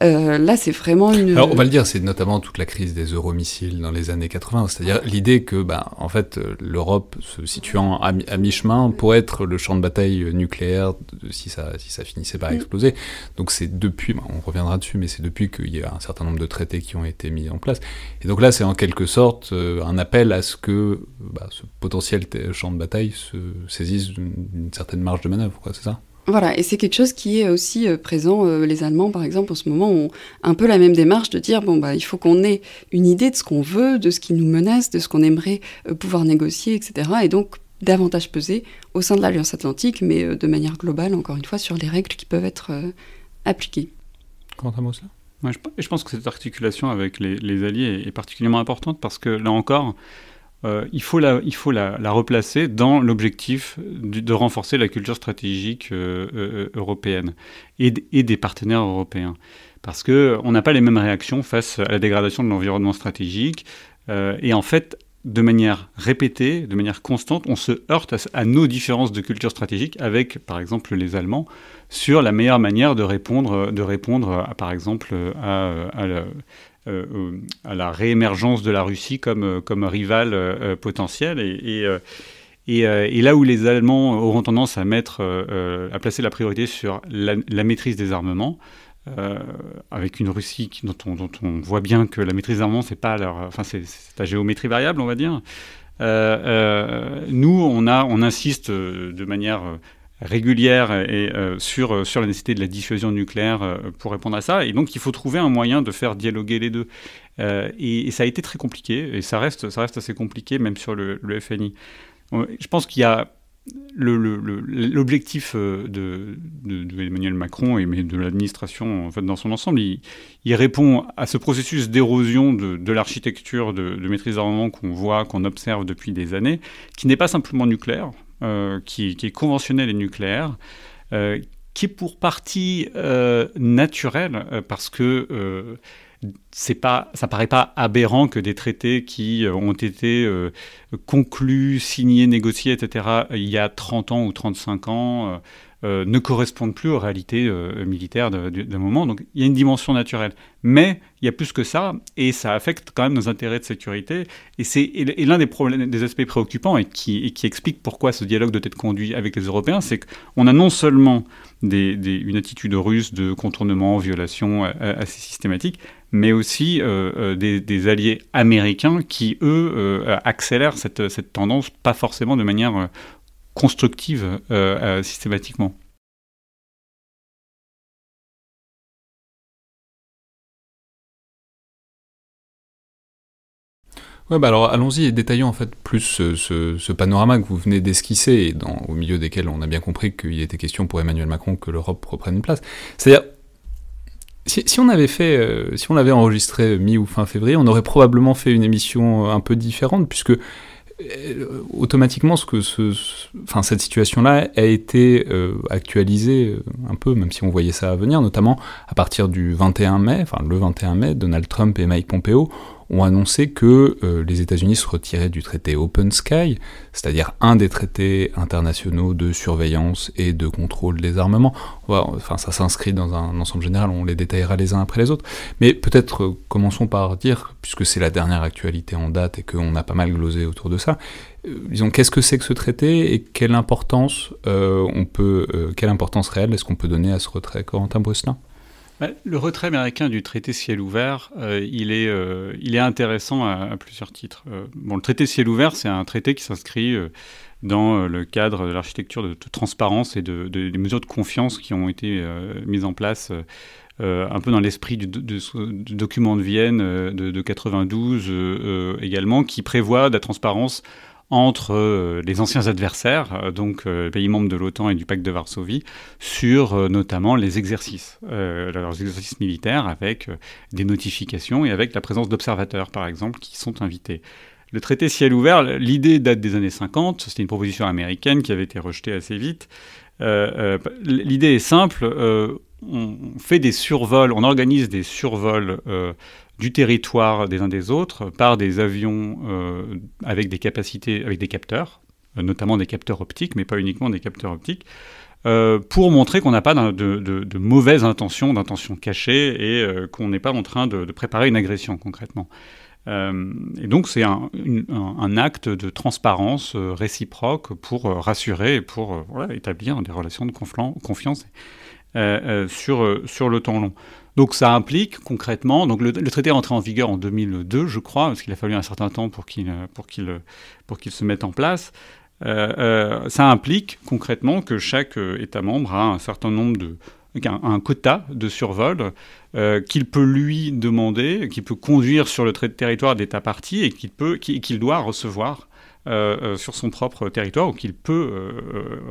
là, c'est vraiment une. Alors, on va le dire, c'est notamment toute la crise des euromissiles dans les années 80. C'est-à-dire l'idée que, bah, en fait, l'Europe se situant à, mi-chemin pourrait être le champ de bataille nucléaire si ça, si ça finissait par mm. exploser. Donc, c'est depuis on reviendra dessus, mais c'est depuis qu'il y a un certain nombre de traités qui ont été mis en place. Et donc là, c'est en quelque sorte euh, un appel à ce que bah, ce potentiel champ de bataille se saisisse d'une certaine marge de manœuvre, c'est ça? Voilà, et c'est quelque chose qui est aussi euh, présent. Euh, les Allemands, par exemple, en ce moment, ont un peu la même démarche de dire bon, bah, il faut qu'on ait une idée de ce qu'on veut, de ce qui nous menace, de ce qu'on aimerait pouvoir négocier, etc. Et donc, davantage peser au sein de l'Alliance Atlantique, mais de manière globale, encore une fois, sur les règles qui peuvent être appliquées. Comment ça je, pense que cette articulation avec les, alliés est, particulièrement importante parce que là encore, euh, il faut, la, replacer dans l'objectif de, renforcer la culture stratégique euh, euh, européenne et, des partenaires européens. Parce qu'on n'a pas les mêmes réactions face à la dégradation de l'environnement stratégique. et en fait, de manière répétée, de manière constante, on se heurte à, nos différences de culture stratégique avec, par exemple, les Allemands, sur la meilleure manière de répondre, de répondre à, par exemple, à, la, euh, la réémergence de la Russie comme, comme rival euh, potentiel. Et, et, et, là où les Allemands auront tendance à, mettre, à placer la priorité sur la, maîtrise des armements, avec une Russie dont, on, voit bien que la maîtrise des armements, c'est pas leur, enfin c'est la géométrie variable, on va dire. nous, on, a, on insiste de manière régulière et euh, sur, euh, sur la nécessité de la dissuasion nucléaire euh, pour répondre à ça. Et donc, il faut trouver un moyen de faire dialoguer les deux. Et, ça a été très compliqué, et ça reste, ça reste assez compliqué, même sur le, FNI. Je pense qu'il y a l'objectif de, de, Emmanuel Macron et de l'administration en dans son ensemble, il, répond à ce processus d'érosion de, l'architecture de, maîtrise d'armement qu'on voit, qu'on observe depuis des années, qui n'est pas simplement nucléaire. Euh, qui, est conventionnel et nucléaire, euh, qui est pour partie euh, naturel parce que c'est pas, ça paraît pas aberrant que des traités qui ont été conclus, signés, négociés, etc., il y a 30 ans ou 35 ans, euh, ne correspondent plus aux réalités euh, militaires d'un moment. Donc il y a une dimension naturelle. Mais il y a plus que ça, et ça affecte quand même nos intérêts de sécurité. Et c'est l'un des, aspects préoccupants et qui, explique pourquoi ce dialogue doit être conduit avec les Européens, c'est qu'on a non seulement des, une attitude russe de contournement, violation euh, assez systématique, mais aussi des, des, alliés américains qui, eux, accélèrent cette, tendance, pas forcément de manière constructive euh, euh, systématiquement. Ouais, bah alors allons-y et détaillons en fait plus ce, panorama que vous venez d'esquisser au milieu desquels on a bien compris qu'il était question pour Emmanuel Macron que l'Europe reprenne une place. C'est-à-dire, si, on avait fait, euh, si on avait enregistré mi ou fin février, on aurait probablement fait une émission un peu différente puisque euh, automatiquement, ce que cette situation-là a été euh, actualisée euh, un peu, même si on voyait ça à venir, notamment à partir du 21 mai, enfin le 21 mai, Donald Trump et Mike Pompeo ont annoncé que euh, les États-Unis se retiraient du traité Open Sky, c'est-à-dire un des traités internationaux de surveillance et de contrôle des armements. enfin, ça s'inscrit dans un ensemble général, on les détaillera les uns après les autres. Mais peut-être euh, commençons par dire, puisque c'est la dernière actualité en date et qu'on a pas mal glosé autour de ça, euh, disons qu'est-ce que c'est que ce traité et quelle importance on peut, quelle importance réelle est-ce qu'on peut donner à ce retrait Corentin Brusselin? bah, le retrait américain du traité ciel ouvert, euh, il, est, euh, il est intéressant à, plusieurs titres. Euh, bon, le traité ciel ouvert, c'est un traité qui s'inscrit dans le cadre de l'architecture de, transparence et de, des mesures de confiance qui ont été mises en place un peu dans l'esprit du, document de Vienne de, de 92 également, qui prévoit de la transparence entre euh, les anciens adversaires, euh, donc euh, pays membres de l'OTAN et du pacte de Varsovie, sur notamment les exercices, leurs exercices militaires avec des notifications et avec la présence d'observateurs, par exemple, qui sont invités. Le traité ciel ouvert, l'idée date des années 50, c'était une proposition américaine qui avait été rejetée assez vite. l'idée est simple, on fait des survols, on organise des survols du territoire des uns des autres par des avions euh, avec des capacités, avec des capteurs, euh, notamment des capteurs optiques, mais pas uniquement des capteurs optiques, euh, pour montrer qu'on n'a pas de, mauvaises intentions, d'intentions cachées, et qu'on n'est pas en train de, préparer une agression concrètement. et donc c'est un, acte de transparence réciproque pour rassurer et pour établir des relations de confiance sur le temps long. Donc ça implique concrètement, donc le, traité est entré en vigueur en 2002, je crois, parce qu'il a fallu un certain temps pour qu'il pour qu'il se mette en place. Euh, euh, ça implique concrètement que chaque euh, État membre a un certain nombre de un, quota de survol qu'il peut lui demander, qu'il peut conduire sur le territoire d'État parti et qu'il peut qu'il doit recevoir sur son propre territoire ou qu'il peut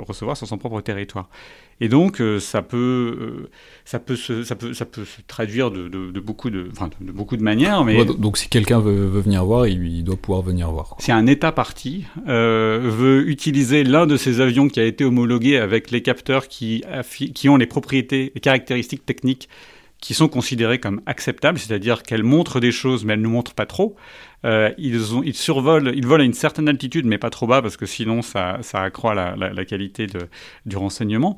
recevoir sur son propre territoire. Et donc, euh, ça, peut, euh, ça, peut se, ça, peut, ça peut se traduire de, de, beaucoup, de, de, beaucoup de manières. Mais donc, si quelqu'un veut, veut, venir voir, il, doit pouvoir venir voir. Si un État parti euh, veut utiliser l'un de ces avions qui a été homologué avec les capteurs qui, qui ont les propriétés et caractéristiques techniques qui sont considérées comme acceptables, c'est-à-dire qu'elles montrent des choses, mais elles ne montrent pas trop. ils, ont, ils survolent, ils volent à une certaine altitude, mais pas trop bas, parce que sinon ça, ça accroît la, la, la qualité de, du renseignement.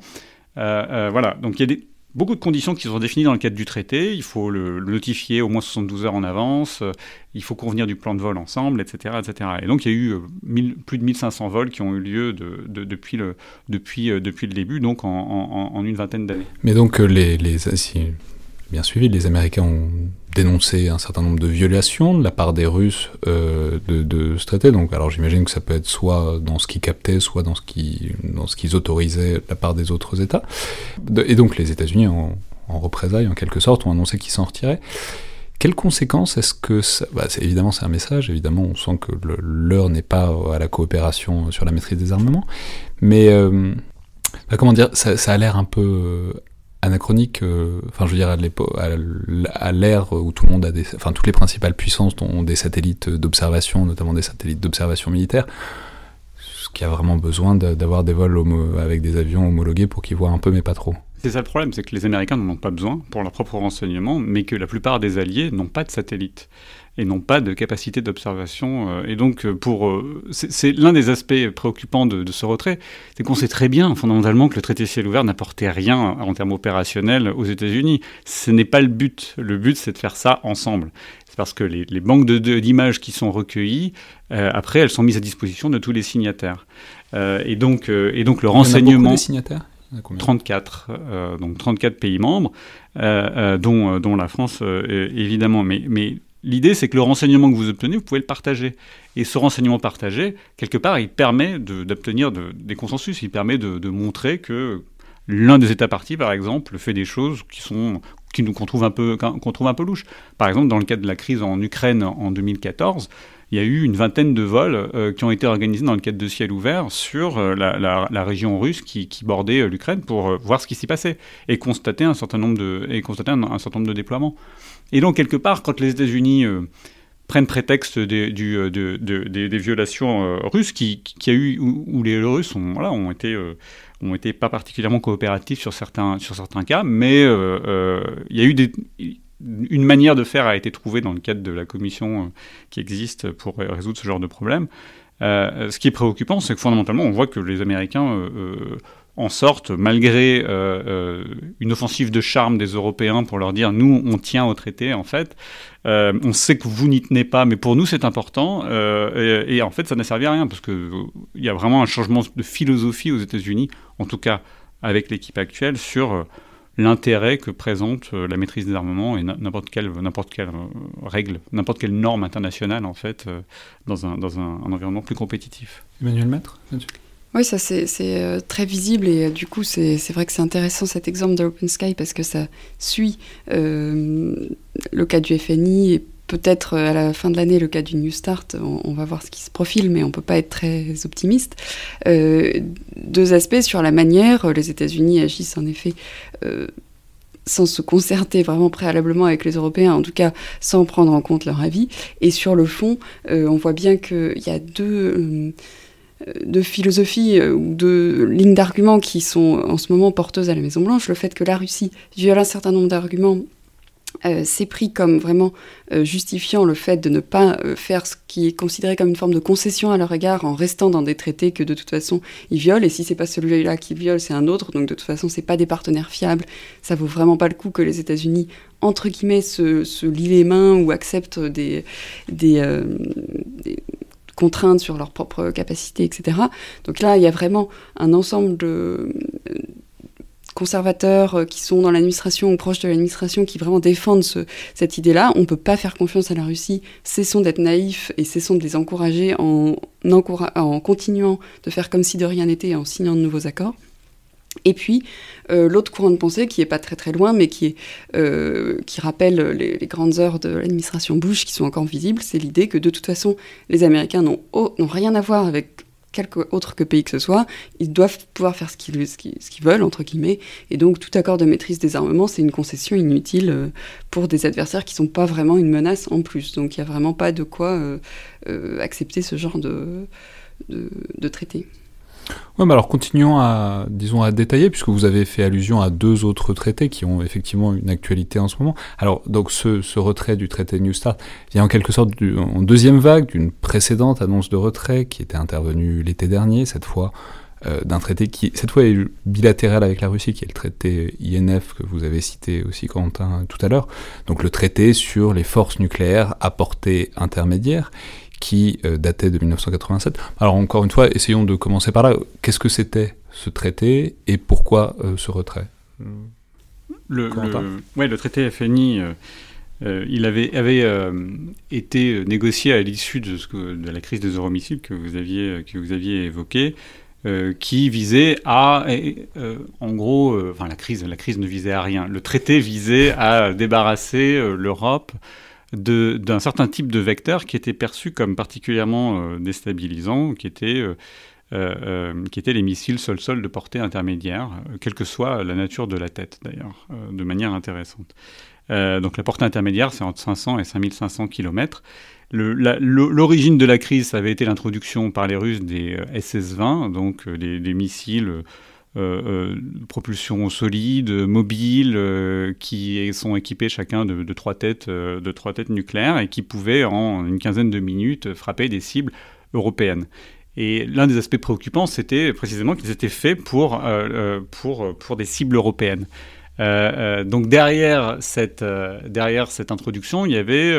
Euh, euh, voilà, donc il y a beaucoup de conditions qui sont définies dans le cadre du traité. Il faut le, notifier au moins 72 heures en avance. Euh, il faut convenir du plan de vol ensemble, etc. etc. Et donc, il y a eu plus de 1500 vols qui ont eu lieu de, depuis, le, début, donc en, une vingtaine d'années. Mais donc, les, les, bien suivi, les Américains ont dénoncé un certain nombre de violations de la part des Russes euh, de, ce traité. Donc, alors j'imagine que ça peut être soit dans ce qu'ils captaient, soit dans ce qu'ils autorisaient de la part des autres États. et donc les États-Unis, en, représailles en quelque sorte, ont annoncé qu'ils s'en retiraient. Quelles conséquences est-ce que ça... Bah, évidemment, c'est un message. Évidemment, on sent que l'heure n'est pas à la coopération sur la maîtrise des armements. Mais euh, bah, comment dire, ça a l'air un peu anachronique, euh, enfin je veux dire à l'ère où tout le monde a des, enfin toutes les principales puissances ont des satellites d'observation, notamment des satellites d'observation militaire, ce qui a vraiment besoin d'avoir des vols avec des avions homologués pour qu'ils voient un peu mais pas trop. C'est ça le problème, c'est que les Américains n'en ont pas besoin pour leur propre renseignement, mais que la plupart des alliés n'ont pas de satellites et n'ont pas de capacité d'observation. Euh, et donc, euh, pour, euh, c'est l'un des aspects préoccupants de, ce retrait, c'est qu'on sait très bien fondamentalement que le traité ciel ouvert n'apportait rien en termes opérationnels aux États-Unis. Ce n'est pas le but. Le but, c'est de faire ça ensemble. C'est parce que les, banques d'images qui sont recueillies, après, elles sont mises à disposition de tous les signataires. et donc, et donc le renseignement. des signataires? 34, donc 34 pays membres, dont, dont la France évidemment. Mais, mais L'idée, c'est que le renseignement que vous obtenez, vous pouvez le partager. Et ce renseignement partagé, quelque part, il permet d'obtenir des consensus. Il permet de, montrer que l'un des États partis, par exemple, fait des choses qui sont qui nous qu'on trouve un peu qu'on trouve un peu louches. Par exemple, dans le cadre de la crise en Ukraine en 2014, il y a eu une vingtaine de vols euh, qui ont été organisés dans le cadre de ciel ouvert sur euh, la, région russe qui, bordait euh, l'Ukraine pour voir ce qui s'y passait et constater un certain nombre de et constater un certain nombre de déploiements. Et donc, quelque part, quand les États-Unis euh, prennent prétexte des, euh, des violations euh, russes, qui, a eu, où, les Russes ont, voilà, été ont été pas particulièrement coopératifs sur certains, sur certains cas, mais il y a eu une manière de faire a été trouvée dans le cadre de la commission qui existe pour résoudre ce genre de problème. ce qui est préoccupant, c'est que fondamentalement, on voit que les Américains en sorte, malgré euh, euh, une offensive de charme des Européens pour leur dire nous, on tient au traité, en fait. Euh, on sait que vous n'y tenez pas, mais pour nous, c'est important. Et, en fait, ça n'a servi à rien, parce qu'il y a vraiment un changement de philosophie aux États-Unis, en tout cas avec l'équipe actuelle, sur l'intérêt que présente la maîtrise des armements et n'importe quelle, règle, n'importe quelle norme internationale, en fait, dans, un, environnement plus compétitif. Emmanuel Maître oui, ça c'est très visible et du coup c'est vrai que c'est intéressant cet exemple de Open Sky parce que ça suit le cas du FNI et peut-être euh, à la fin de l'année le cas du New Start, on, va voir ce qui se profile, mais on ne peut pas être très optimiste. Euh, deux aspects sur la manière, les États-Unis agissent en effet euh, sans se concerter vraiment préalablement avec les Européens, en tout cas sans prendre en compte leur avis. Et sur le fond, on voit bien qu'il y a deux de philosophies ou de lignes d'arguments qui sont en ce moment porteuses à la Maison-Blanche. Le fait que la Russie viole un certain nombre d'arguments euh, c'est pris comme vraiment euh, justifiant le fait de ne pas euh, faire ce qui est considéré comme une forme de concession à leur égard en restant dans des traités que de toute façon ils violent et si c'est pas celui-là qui viole c'est un autre donc de toute façon c'est pas des partenaires fiables ça vaut vraiment pas le coup que les États-Unis entre guillemets se, se, lient les mains ou acceptent des contraintes sur leurs propres capacités etc donc là il y a vraiment un ensemble de conservateurs euh, qui sont dans l'administration ou proches de l'administration qui vraiment défendent cette idée-là. On ne peut pas faire confiance à la Russie. Cessons d'être naïfs et cessons de les encourager en, en continuant de faire comme si de rien n'était et en signant de nouveaux accords. Et puis, euh, l'autre courant de pensée, qui n'est pas très très loin, mais qui, euh, qui rappelle les, grandes heures de l'administration Bush, qui sont encore visibles, c'est l'idée que de toute façon, les Américains n'ont rien à voir avec quelque autre que pays que ce soit, ils doivent pouvoir faire ce qu'ils ce qu'ils veulent, entre guillemets. Et donc, tout accord de maîtrise des armements, c'est une concession inutile euh, pour des adversaires qui ne sont pas vraiment une menace en plus. Donc, il n'y a vraiment pas de quoi accepter ce genre de, de traité. Ouais, mais alors continuons à, disons, à détailler, puisque vous avez fait allusion à deux autres traités qui ont effectivement une actualité en ce moment. Alors, donc, ce, ce retrait du traité New Start vient en quelque sorte du, en deuxième vague d'une précédente annonce de retrait qui était intervenue l'été dernier, cette fois euh, d'un traité qui, cette fois, est bilatéral avec la Russie, qui est le traité INF que vous avez cité aussi, Quentin, tout à l'heure. Donc, le traité sur les forces nucléaires à portée intermédiaire qui euh, datait de 1987. Alors encore une fois, essayons de commencer par là. Qu'est-ce que c'était ce traité et pourquoi euh, ce retrait? Le, ouais, le traité FNI, euh, il avait, avait été négocié à l'issue de, de, la crise des euromissiles que vous aviez, que vous aviez évoquée. qui visait à, en gros, enfin la crise, la crise ne visait à rien. Le traité visait à débarrasser l'Europe d'un certain type de vecteur qui était perçu comme particulièrement euh, déstabilisant, qui euh, euh, qui était les missiles sol-sol de portée intermédiaire, quelle que soit la nature de la tête d'ailleurs, de manière intéressante. donc la portée intermédiaire, c'est entre 500 et 5500 km. L'origine de la crise, ça avait été l'introduction par les Russes des SS-20, donc des missiles euh, euh, propulsion solide, mobile, euh, qui sont équipés chacun de, trois têtes, nucléaires et qui pouvaient en une quinzaine de minutes frapper des cibles européennes. Et l'un des aspects préoccupants, c'était précisément qu'ils étaient faits pour des cibles européennes. donc derrière cette, derrière cette introduction, il y avait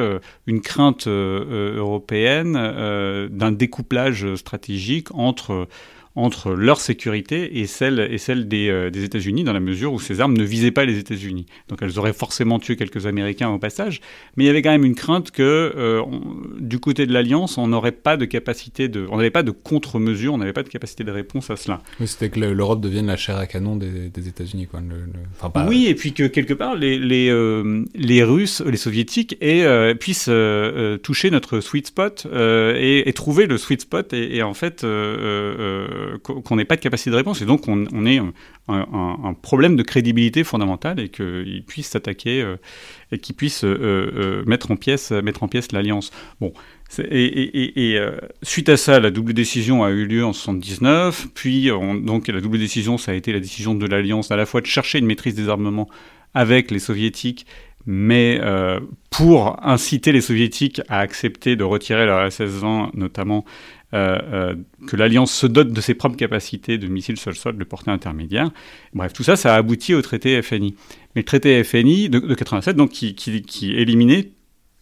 une crainte européenne d'un découplage stratégique entre entre leur sécurité et celle, et celle des, euh, des États-Unis, dans la mesure où ces armes ne visaient pas les États-Unis. Donc elles auraient forcément tué quelques Américains au passage, mais il y avait quand même une crainte que euh, du côté de l'Alliance, on n'aurait pas de capacité de, on n'avait pas de contre-mesure, on n'avait pas de capacité de réponse à cela. Oui, c'était que l'Europe devienne la chair à canon des, des États-Unis, quoi. Oui, et puis que quelque part les, les, euh, les Russes, les Soviétiques, et, puissent toucher notre sweet spot et, et, trouver le sweet spot et, et en fait qu'on n'ait pas de capacité de réponse et donc on, on ait un, problème de crédibilité fondamentale et qu'ils puissent s'attaquer euh, et qu'ils puissent euh, euh, mettre en pièce mettre en l'alliance. Bon, et, suite à ça, la double décision a eu lieu en 79. Puis donc la double décision, ça a été la décision de l'alliance à la fois de chercher une maîtrise des armements avec les soviétiques mais pour inciter les soviétiques à accepter de retirer leur SS-20, notamment euh, euh, que l'Alliance se dote de ses propres capacités de missiles sol-sol de portée intermédiaire. Bref, tout ça, ça a abouti au traité FNI. Mais le traité FNI de, 87, donc, qui, éliminait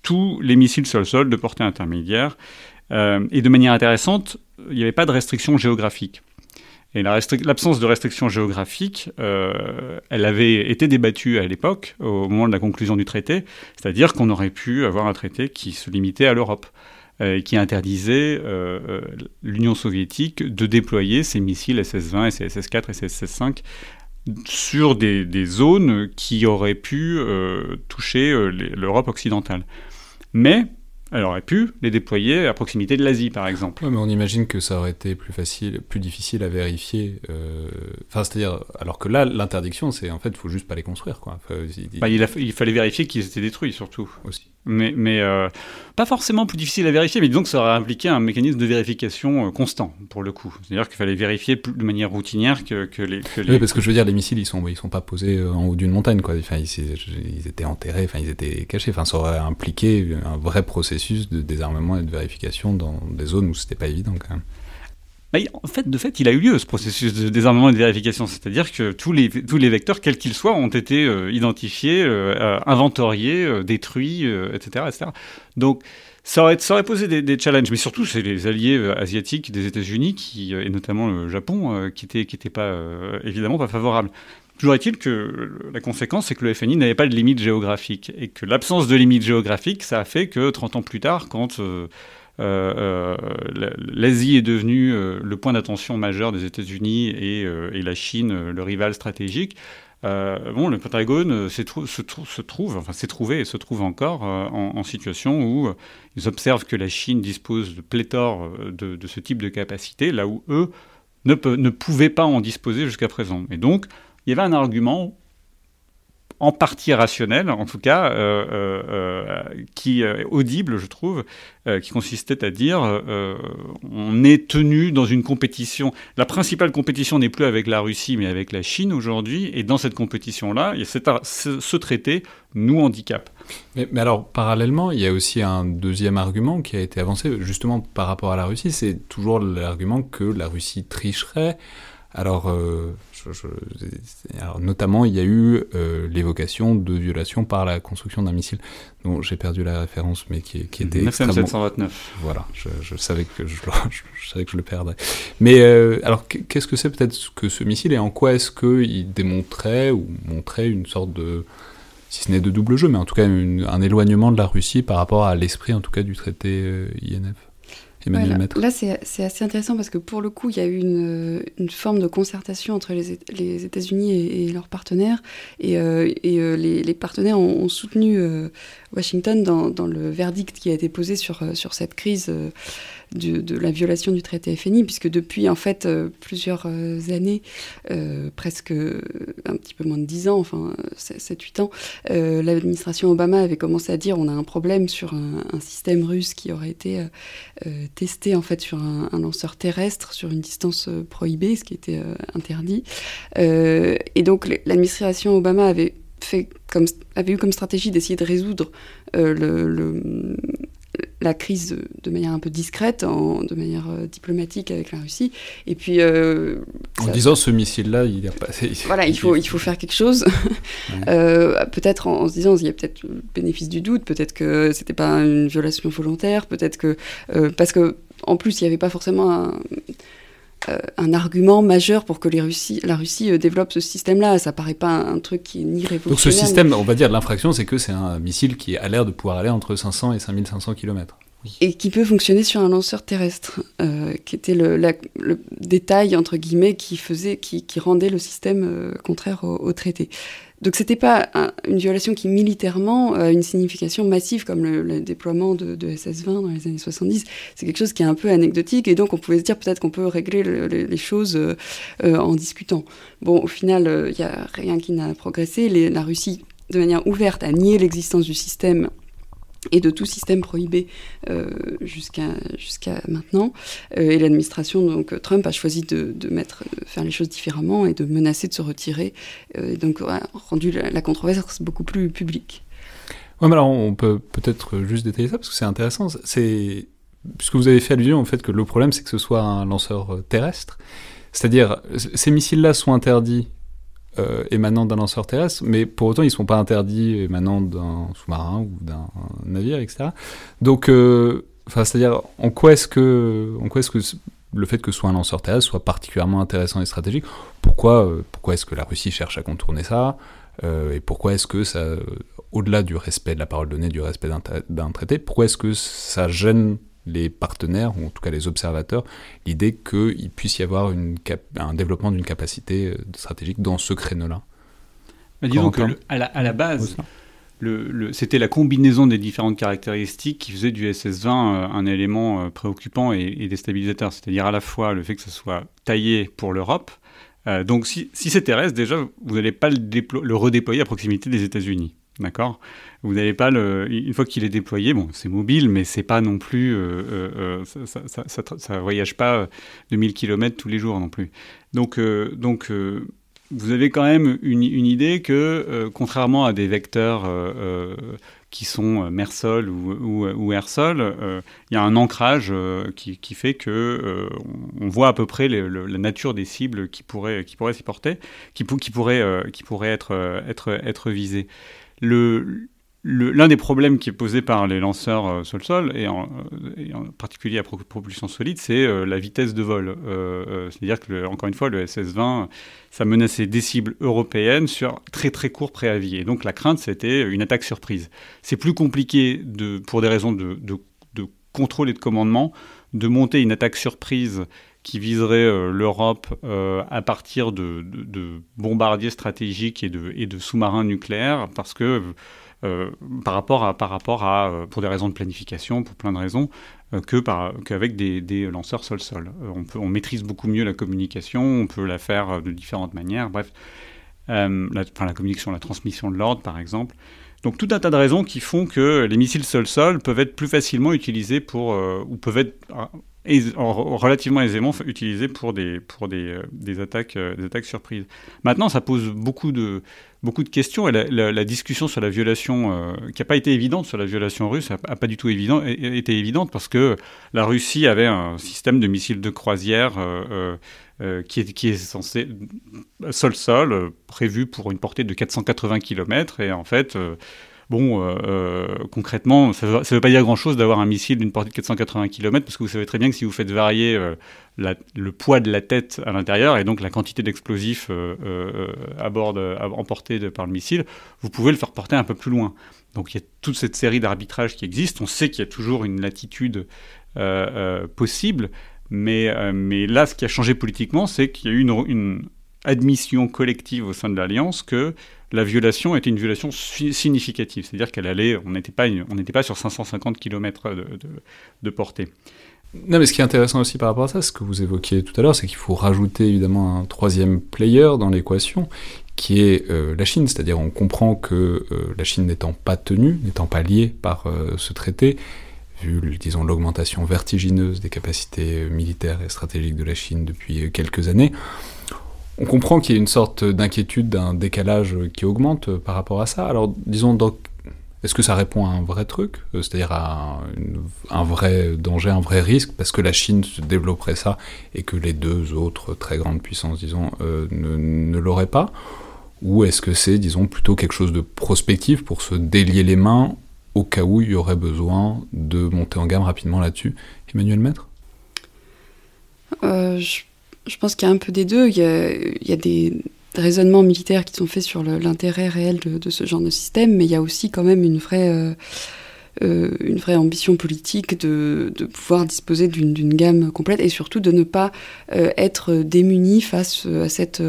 tous les missiles sol-sol de portée intermédiaire. Euh, et de manière intéressante, il n'y avait pas de restriction géographique. Et l'absence de restriction géographique, elle avait été débattue à l'époque, au moment de la conclusion du traité, c'est-à-dire qu'on aurait pu avoir un traité qui se limitait à l'Europe, qui interdisait euh, l'Union soviétique de déployer ses missiles SS-20, SS-4 et SS-5 sur des, des, zones qui auraient pu toucher l'Europe occidentale. Mais elle aurait pu les déployer à proximité de l'Asie, par exemple. mais on imagine que ça aurait été plus facile, plus difficile à vérifier. Euh, enfin, c'est-à-dire, alors que là, l'interdiction, c'est en fait, il faut juste pas les construire, quoi. Bah, il, il, fallait vérifier qu'ils étaient détruits, surtout. Aussi. Mais, mais euh, pas forcément plus difficile à vérifier, mais disons que ça aurait impliqué un mécanisme de vérification euh, constant, pour le coup. C'est-à-dire qu'il fallait vérifier de manière routinière que, que, les, que Oui, parce que je veux dire, les missiles, ils sont, ils sont pas posés en haut d'une montagne, quoi. Enfin, ils, ils, étaient enterrés, enfin, ils étaient cachés. Enfin, ça aurait impliqué un vrai processus de désarmement et de vérification dans des zones où c'était pas évident, quand même. En fait, de fait, il a eu lieu ce processus de désarmement et de vérification, c'est-à-dire que tous les, vecteurs, quels qu'ils soient, ont été euh, identifiés, euh, inventoriés, euh, détruits, etc., etc. Donc, ça aurait, posé des, challenges, mais surtout, c'est les alliés asiatiques des États-Unis, et notamment le Japon, qui n'étaient évidemment pas favorables. Toujours est-il que la conséquence, c'est que le FNI n'avait pas de limite géographique, et que l'absence de limite géographique, ça a fait que 30 ans plus tard, quand l'Asie est devenue euh, le point d'attention majeur des États-Unis et, la Chine le rival stratégique. bon, le Pentagone trouve, s'est trouvé et se trouve encore en, situation où ils observent que la Chine dispose de pléthore de, ce type de capacité, là où eux ne pouvaient pas en disposer jusqu'à présent. Et donc, il y avait un argument en partie rationnel, en tout cas, euh, euh, euh, qui est audible, je trouve, qui consistait à dire on est tenu dans une compétition. La principale compétition n'est plus avec la Russie, mais avec la Chine aujourd'hui, et dans cette compétition-là, ce, ce traité nous handicape. Mais, mais, alors, parallèlement, il y a aussi un deuxième argument qui a été avancé, justement par rapport à la Russie, c'est toujours l'argument que la Russie tricherait. Alors, alors, notamment, il y a eu euh, l'évocation de violation par la construction d'un missile, dont j'ai perdu la référence, mais qui, qui était 9729. Voilà, je, savais que je, je, savais que je le perdrais. Mais euh, alors, qu'est-ce que c'est peut-être que ce missile et en quoi est-ce qu'il démontrait ou montrait une sorte de, si ce n'est de double jeu, mais en tout cas un éloignement de la Russie par rapport à l'esprit, en tout cas, du traité euh, là, c'est assez intéressant parce que pour le coup, il y a eu une, une forme de concertation entre les, les États-Unis et, leurs partenaires. Et, euh, et euh, les, les, partenaires ont, soutenu euh, Washington dans, dans, le verdict qui a été posé sur, sur cette crise de, la violation du traité FNI, puisque depuis en fait euh, plusieurs euh, années, euh, presque un petit peu moins de 10 ans, enfin 7-8 ans, l'administration Obama avait commencé à dire on a un problème sur un, système russe qui aurait été testé en fait sur un, lanceur terrestre sur une distance prohibée, ce qui était interdit. et donc l'administration Obama avait fait comme, avait eu comme stratégie d'essayer de résoudre le, la crise de, manière un peu discrète, en, de manière euh, diplomatique avec la Russie. Et puis. Euh, en disant ce missile-là, il a pas. Voilà, il faut, il faut faire quelque chose. Euh, peut-être en, se disant, il y a peut-être le bénéfice du doute, peut-être que c'était pas une violation volontaire, peut-être que. parce que, en plus, il n'y avait pas forcément un un argument majeur pour que les Russie, la Russie euh, développe ce système-là. Ça paraît pas un, truc qui est ni révolutionnaire. Donc ce système, on va dire, l'infraction, c'est que c'est un missile qui a l'air de pouvoir aller entre 500 et 5500 km. Et qui peut fonctionner sur un lanceur terrestre, euh, qui était le, détail, entre guillemets, qui, faisait, qui, rendait le système contraire au, traité. Donc c'était pas une violation qui militairement a une signification massive comme le, déploiement de, SS-20 dans les années 70. C'est quelque chose qui est un peu anecdotique et donc on pouvait se dire peut-être qu'on peut régler les choses euh, euh, en discutant. Bon, au final, il euh, n'y a rien qui n'a progressé. la Russie, de manière ouverte, a nié l'existence du système et de tout système prohibé euh, jusqu'à maintenant. Euh, et l'administration donc Trump a choisi de, de, mettre faire les choses différemment et de menacer de se retirer. Euh, et donc a rendu la, controverse beaucoup plus publique. Ouais, mais alors on peut peut-être juste détailler ça parce que c'est intéressant. C'est puisque vous avez fait allusion au fait que le problème c'est que ce soit un lanceur terrestre. C'est-à-dire, ces missiles-là sont interdits euh, émanant d'un lanceur terrestre, mais pour autant ils ne sont pas interdits émanant d'un sous-marin ou d'un navire, etc. Donc, euh, c'est-à-dire en quoi est-ce que, en quoi est-ce que le fait que ce soit un lanceur terrestre soit particulièrement intéressant et stratégique? Pourquoi, pourquoi est-ce que la Russie cherche à contourner ça? Et pourquoi est-ce que ça, au-delà du respect de la parole donnée, du respect d'un traité, pourquoi est-ce que ça gêne les partenaires, ou en tout cas les observateurs, l'idée qu'il puisse y avoir une un développement d'une capacité euh, stratégique dans ce créneau-là Disons que à, la, base, c'était la combinaison des différentes caractéristiques qui faisait du SS-20 euh, un élément euh, préoccupant et, déstabilisateur. C'est-à-dire à la fois le fait que ce soit taillé pour l'Europe. donc si, c'est terrestre, déjà, vous n'allez pas le, le redéployer à proximité des États-Unis. D'accord Vous pas le. Une fois qu'il est déployé, bon, c'est mobile, mais c'est pas non plus. Euh, euh, euh, ça, ne voyage pas de 2000 km tous les jours non plus. Donc, donc vous avez quand même une, idée que, contrairement à des vecteurs qui sont mer-sol ou, ou, air-sol, il y a un ancrage qui, qui, fait que on voit à peu près la nature des cibles qui pourraient, qui pourraient s'y porter, qui, qui qui être, être, être visées l'un des problèmes qui est posé par les lanceurs euh, sol-sol, et, en particulier à propulsion solide, c'est euh, la vitesse de vol. Euh, c'est-à-dire que, encore une fois, le SS-20, ça menaçait des cibles européennes sur très très court préavis. Et donc la crainte, c'était une attaque surprise. C'est plus compliqué, pour des raisons de, contrôle et de commandement, de monter une attaque surprise qui viserait l'Europe à partir de, bombardiers stratégiques et de, sous-marins nucléaires, parce que euh, par rapport à, par rapport à euh, pour des raisons de planification, pour plein de raisons, euh, que par, qu'avec des, lanceurs sol-sol. on maîtrise beaucoup mieux la communication, on peut la faire de différentes manières, bref, la, enfin, la communication, la transmission de l'ordre par exemple. Donc tout un tas de raisons qui font que les missiles sol-sol peuvent être plus facilement utilisés pour, ou peuvent être relativement aisément utilisés pour des, pour des, des attaques, des attaques surprises. Maintenant, ça pose beaucoup de, beaucoup de questions et la, discussion sur la violation, euh, qui n'a pas été évidente sur la violation russe, n'a pas du tout évident, été évidente parce que la Russie avait un système de missiles de croisière euh, euh, qui, est, qui est censé sol-sol, prévu pour une portée de 480 km et en fait Bon, euh, euh, concrètement, ça ne veut, pas dire grand-chose d'avoir un missile d'une portée de 480 km, parce que vous savez très bien que si vous faites varier euh, le poids de la tête à l'intérieur, et donc la quantité d'explosifs à emportés par le missile, vous pouvez le faire porter un peu plus loin. Donc il y a toute cette série d'arbitrages qui existent. On sait qu'il y a toujours une latitude possible, mais, là, ce qui a changé politiquement, c'est qu'il y a eu une admission collective au sein de l'Alliance que la violation était une violation significative, c'est-à-dire qu'elle allait, on n'était pas, on n'était pas sur 550 km de, portée. Non, mais ce qui est intéressant aussi par rapport à ça, ce que vous évoquiez tout à l'heure, c'est qu'il faut rajouter évidemment un troisième player dans l'équation, qui est euh, la Chine. C'est-à-dire, on comprend que euh, la Chine n'étant pas tenue, n'étant pas liée par euh, ce traité, vu, disons, l'augmentation vertigineuse des capacités militaires et stratégiques de la Chine depuis quelques années, on comprend qu'il y a une sorte d'inquiétude, d'un décalage qui augmente euh, par rapport à ça. Alors, disons, donc, est-ce que ça répond à un vrai truc, euh, c'est-à-dire à un, vrai danger, un vrai risque, parce que la Chine se développerait ça et que les deux autres très grandes puissances, disons, euh, ne, l'auraient pas? Ou est-ce que c'est, disons, plutôt quelque chose de prospectif pour se délier les mains au cas où il y aurait besoin de monter en gamme rapidement là-dessus? Emmanuel Maître? Pense qu'il y a un peu des deux. Il y a, des raisonnements militaires qui sont faits sur l'intérêt réel de, ce genre de système, mais il y a aussi quand même une vraie, euh, euh, ambition politique de, pouvoir disposer d'une gamme complète et surtout de ne pas euh, être démuni face à cette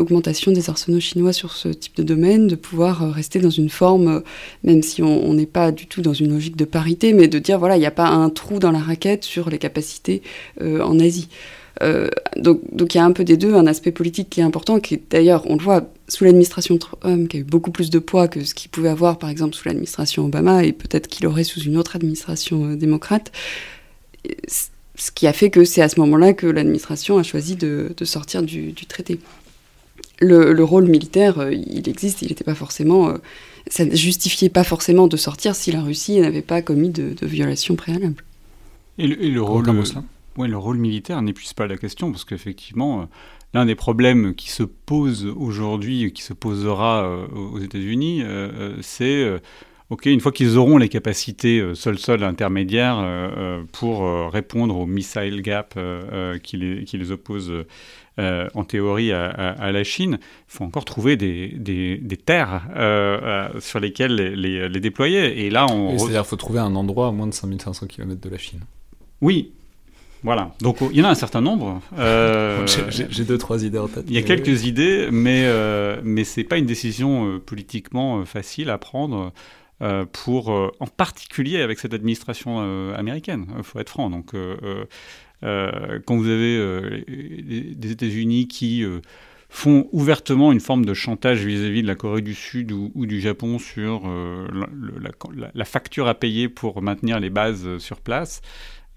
augmentation des arsenaux chinois sur ce type de domaine, de pouvoir euh, rester dans une forme, euh, même si on n'est pas du tout dans une logique de parité, mais de dire voilà, il n'y a pas un trou dans la raquette sur les capacités euh, en Asie. donc, il y a un peu des deux, un aspect politique qui est important, qui d'ailleurs, on le voit sous l'administration Trump, qui a eu beaucoup plus de poids que ce qu'il pouvait avoir, par exemple, sous l'administration Obama, et peut-être qu'il aurait sous une autre administration démocrate. Ce qui a fait que c'est à ce moment-là que l'administration a choisi de, sortir du traité le, rôle militaire, euh, il existe, il n'était pas forcément. Euh, ça ne justifiait pas forcément de sortir si la Russie n'avait pas commis de, violations préalables. Et le, rôle, ouais, le rôle militaire n'épuise pas la question, parce qu'effectivement, euh, l'un des problèmes qui se pose aujourd'hui, qui se posera aux États-Unis, c'est ok, une fois qu'ils auront les capacités sol-sol intermédiaires pour répondre au missile gap qui les, qui, les, oppose en théorie à, la Chine, il faut encore trouver des, des, terres sur lesquelles les, les, déployer. Et là, on... C'est-à-dire qu'il faut trouver un endroit à moins de 5500 km de la Chine. Oui, voilà, donc il y en a un certain nombre. Euh, j'ai deux, trois idées en tête. Il y a quelques idées, mais, euh, mais ce n'est pas une décision euh, politiquement facile à prendre pour, en particulier avec cette administration américaine, il faut être franc. Donc, quand vous avez des États-Unis qui font ouvertement une forme de chantage vis-à-vis de la Corée du Sud ou, du Japon sur la, facture à payer pour maintenir les bases sur place,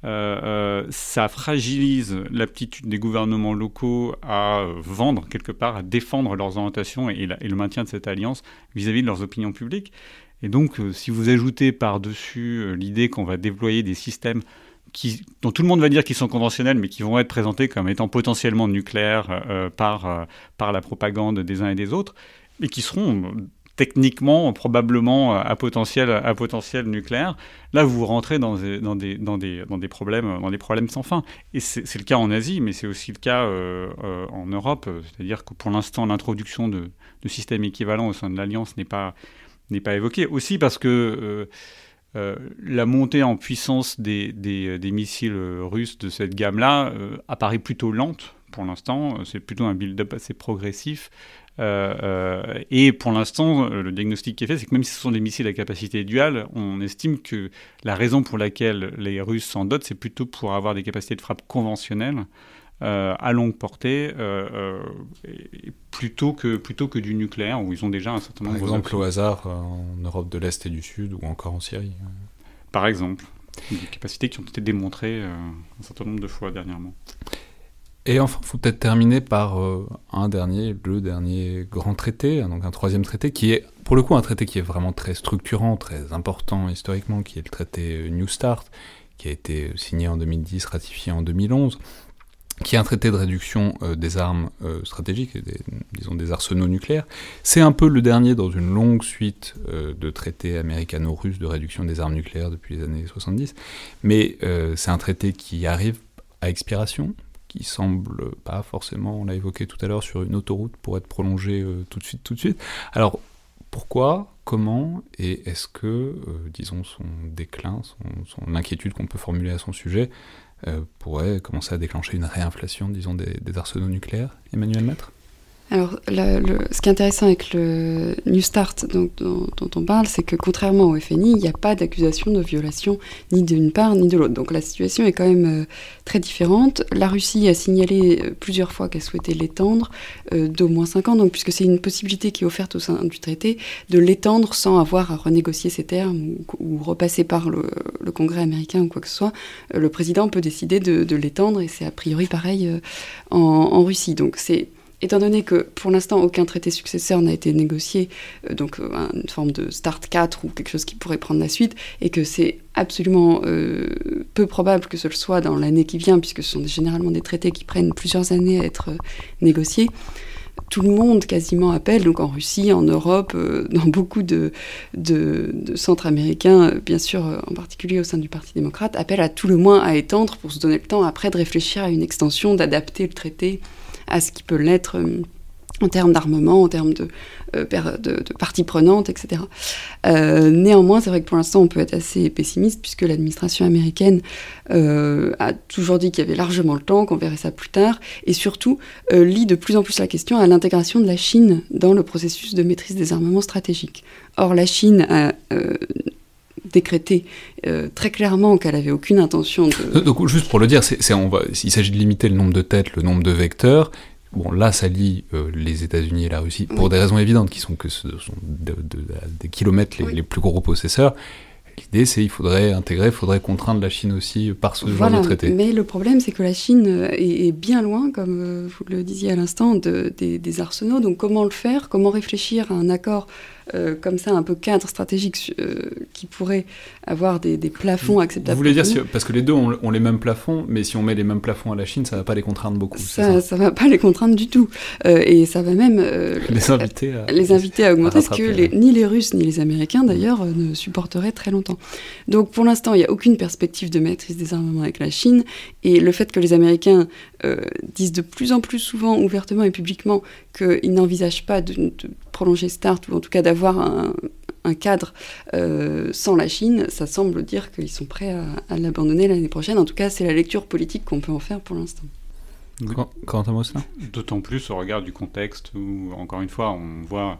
euh, euh, ça fragilise l'aptitude des gouvernements locaux à vendre quelque part, à défendre leurs orientations et, le maintien de cette alliance vis-à-vis de leurs opinions publiques. Et donc, euh, si vous ajoutez par-dessus l'idée qu'on va déployer des systèmes dont tout le monde va dire qu'ils sont conventionnels, mais qui vont être présentés comme étant potentiellement nucléaires par, par la propagande des uns et des autres, et qui seront techniquement probablement à potentiel, à potentiel nucléaire. Là, vous rentrez dans des, dans des, dans des, dans des, problèmes, dans des problèmes sans fin. Et c'est le cas en Asie, mais c'est aussi le cas euh, euh, en Europe. C'est-à-dire que pour l'instant, l'introduction de, de, systèmes équivalents au sein de l'Alliance n'est pas, pas évoquée. Aussi parce que euh, la montée en puissance des, des missiles russes de cette gamme-là apparaît plutôt lente pour l'instant. C'est plutôt un build-up assez progressif. Euh, euh, et pour l'instant, le diagnostic qui est fait, c'est que même si ce sont des missiles à capacité duale, on estime que la raison pour laquelle les Russes s'en dotent, c'est plutôt pour avoir des capacités de frappe conventionnelles euh, à longue portée, plutôt, que, plutôt que du nucléaire, où ils ont déjà un certain nombre Par exemple, au hasard, en Europe de l'Est et du Sud, ou encore en Syrie. Par exemple. Des capacités qui ont été démontrées un certain nombre de fois dernièrement. Et enfin, il faut peut-être terminer par euh, un dernier, le dernier grand traité, hein, donc un troisième traité, qui est pour le coup un traité qui est vraiment très structurant, très important historiquement, qui est le traité euh, New Start, qui a été signé en 2010, ratifié en 2011, qui est un traité de réduction euh, des armes stratégiques, des, disons des arsenaux nucléaires. C'est un peu le dernier dans une longue suite de traités américano-russes de réduction des armes nucléaires depuis les années 70, mais c'est un traité qui arrive à expiration, qui semble pas forcément, on l'a évoqué tout à l'heure, sur une autoroute pour être prolongée euh, tout de suite, tout de suite. Alors, pourquoi, comment, et est-ce que, euh, disons, son déclin, son, l'inquiétude qu'on peut formuler à son sujet, euh, pourrait commencer à déclencher une réinflation, disons, des, des arsenaux nucléaires Emmanuel Maître? Alors, ce qui est intéressant avec le New Start dont, on parle, c'est que contrairement au FNI, il n'y a pas d'accusation de violation ni d'une part ni de l'autre. Donc la situation est quand même euh, très différente. La Russie a signalé euh, plusieurs fois qu'elle souhaitait l'étendre euh, d'au moins 5 ans, donc, puisque c'est une possibilité qui est offerte au sein du traité, de l'étendre sans avoir à renégocier ses termes ou, repasser par le, Congrès américain ou quoi que ce soit. le président peut décider de, l'étendre et c'est a priori pareil en, en Russie. Donc c'est étant donné que pour l'instant aucun traité successeur n'a été négocié, euh, donc euh, une forme de Start 4 ou quelque chose qui pourrait prendre la suite, et que c'est absolument euh, peu probable que ce soit dans l'année qui vient, puisque ce sont généralement des traités qui prennent plusieurs années à être négociés, tout le monde quasiment appelle, donc en Russie, en Europe, dans beaucoup de, de, centres américains, bien sûr, en particulier au sein du Parti démocrate, appelle à tout le moins à étendre pour se donner le temps après de réfléchir à une extension, d'adapter le traité à ce qui peut l'être euh, en termes d'armement, en termes de, euh, de, parties prenantes, etc. Euh, néanmoins, c'est vrai que pour l'instant, on peut être assez pessimiste, puisque l'administration américaine a toujours dit qu'il y avait largement le temps, qu'on verrait ça plus tard, et surtout lit de plus en plus la question à l'intégration de la Chine dans le processus de maîtrise des armements stratégiques. Or, la Chine a décrété très clairement qu'elle avait aucune intention de... Donc, juste pour le dire, c'est, on va, il s'agit de limiter le nombre de têtes, le nombre de vecteurs, Bon, là, ça lie euh, les États-Unis et la Russie pour des raisons évidentes, qui sont que ce sont des kilomètres les, plus gros possesseurs. L'idée, c'est qu'il faudrait intégrer, il faudrait contraindre la Chine aussi par ce genre de traité. Mais le problème, c'est que la Chine euh, est, bien loin, comme euh, vous le disiez à l'instant, des, des, arsenaux. Donc, comment le faire? Comment réfléchir à un accord euh, comme ça un peu cadre stratégique euh, qui pourrait avoir des, plafonds acceptables. Vous voulez dire, parce que les deux ont, les mêmes plafonds, mais si on met les mêmes plafonds à la Chine, ça ne va pas les contraindre beaucoup. Ça ne va pas les contraindre du tout. et ça va même les, inviter à, les inviter à augmenter, ce que ni les Russes ni les Américains d'ailleurs ne supporteraient très longtemps. Donc pour l'instant, il n'y a aucune perspective de maîtrise des armements avec la Chine. Et le fait que les Américains disent de plus en plus souvent, ouvertement et publiquement, qu'ils n'envisagent pas de, prolonger START, ou en tout cas d'avoir un, cadre euh, sans la Chine, ça semble dire qu'ils sont prêts à, l'abandonner l'année prochaine. En tout cas, c'est la lecture politique qu'on peut en faire pour l'instant. Quant à ça D'autant plus au regard du contexte où, encore une fois, on voit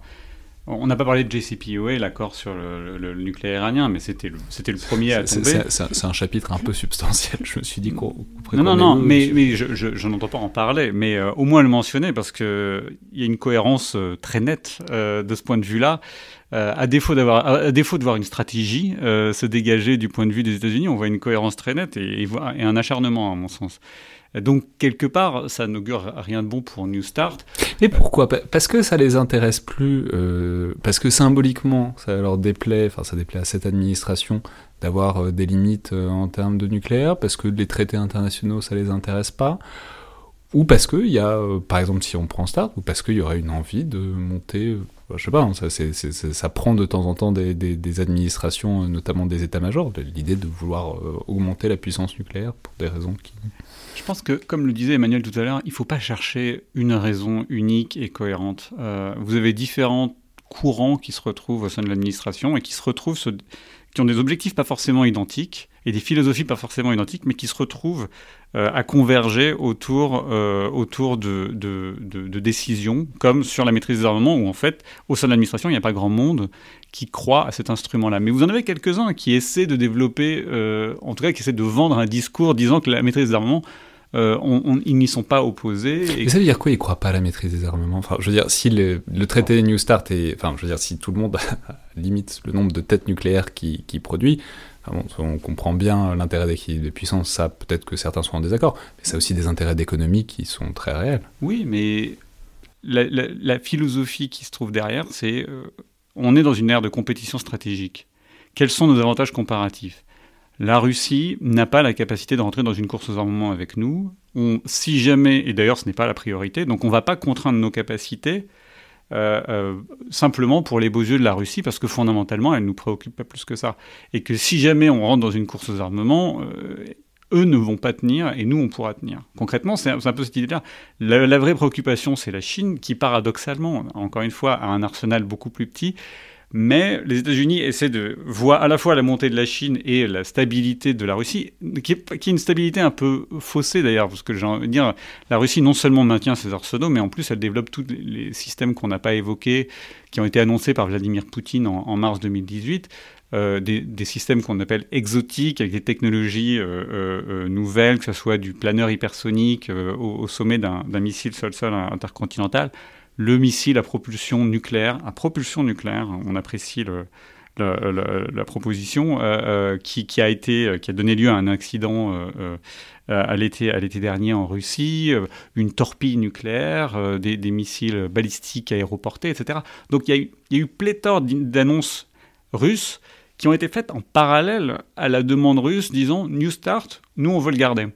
on n'a pas parlé de JCPOA, l'accord sur le, nucléaire iranien, mais c'était le, c'était le premier à tomber. C'est un chapitre un peu substantiel, je me suis dit qu'on... Non, non, non, mais, mais je, je, n'entends pas en parler, mais euh, au moins le mentionner, parce qu'il y a une cohérence euh, très nette euh, de ce point de vue-là. à, défaut d'avoir, à défaut de voir une stratégie se dégager du point de vue des États-Unis, on voit une cohérence très nette et, et un acharnement, à mon sens. Donc, quelque part, ça n'augure rien de bon pour New Start. Mais pourquoi? Parce que ça les intéresse plus, euh, parce que symboliquement, ça leur déplaît, enfin, ça déplaît à cette administration d'avoir euh, des limites euh, en termes de nucléaire, parce que les traités internationaux, ça les intéresse pas, ou parce qu'il y a, par exemple, si on prend Start, ou parce qu'il y aurait une envie de monter je sais pas, hein, ça, prend de temps en temps des administrations, notamment des états-majors, l'idée de vouloir augmenter la puissance nucléaire pour des raisons qui... Je pense que, comme le disait Emmanuel tout à l'heure, il ne faut pas chercher une raison unique et cohérente. Euh, vous avez différents courants qui se retrouvent au sein de l'administration et qui se retrouvent, qui ont des objectifs pas forcément identiques et des philosophies pas forcément identiques, mais qui se retrouvent à converger autour, euh, autour de, de, décisions, comme sur la maîtrise des armements, où en fait, au sein de l'administration, il n'y a pas grand monde qui croit à cet instrument-là. Mais vous en avez quelques-uns qui essaient de développer, euh, en tout cas qui essaient de vendre un discours disant que la maîtrise des armements, ils n'y sont pas opposés. Et... Mais ça veut dire quoi Ils ne croient pas à la maîtrise des armements? Je veux dire, si le, traité New Start est, enfin, je veux dire, si tout le monde limite le nombre de têtes nucléaires qui, qui produit, on comprend bien l'intérêt d'équilibre de puissance, ça peut-être que certains sont en désaccord, mais ça a aussi des intérêts d'économie qui sont très réels. Oui, mais la, philosophie qui se trouve derrière, c'est euh, on est dans une ère de compétition stratégique. Quels sont nos avantages comparatifs? La Russie n'a pas la capacité de rentrer dans une course aux armements avec nous. Si jamais, et d'ailleurs ce n'est pas la priorité, donc on ne va pas contraindre nos capacités euh, euh, simplement pour les beaux yeux de la Russie, parce que fondamentalement, elle ne nous préoccupe pas plus que ça. Et que si jamais on rentre dans une course aux armements, euh, eux ne vont pas tenir et nous, on pourra tenir. Concrètement, c'est un, peu cette idée-là. La, la, vraie préoccupation, c'est la Chine, qui paradoxalement, encore une fois, a un arsenal beaucoup plus petit, mais les États-Unis essaient de voir à la fois la montée de la Chine et la stabilité de la Russie, qui est, une stabilité un peu faussée d'ailleurs, parce que j'ai envie de dire, la Russie non seulement maintient ses arsenaux, mais en plus elle développe tous les systèmes qu'on n'a pas évoqués, qui ont été annoncés par Vladimir Poutine en, mars 2018. Euh, des, systèmes qu'on appelle exotiques, avec des technologies euh, euh, nouvelles, que ce soit du planeur hypersonique au, au, sommet d'un missile sol-sol intercontinental le missile à propulsion nucléaire, à propulsion nucléaire, on apprécie la, proposition, euh, euh, qui, a été, euh, qui a donné lieu à un accident à l'été dernier en Russie, une torpille nucléaire, des, missiles balistiques aéroportés, etc. Donc il y, a eu, pléthore d'annonces russes qui ont été faites en parallèle à la demande russe disant New Start, nous on veut le garder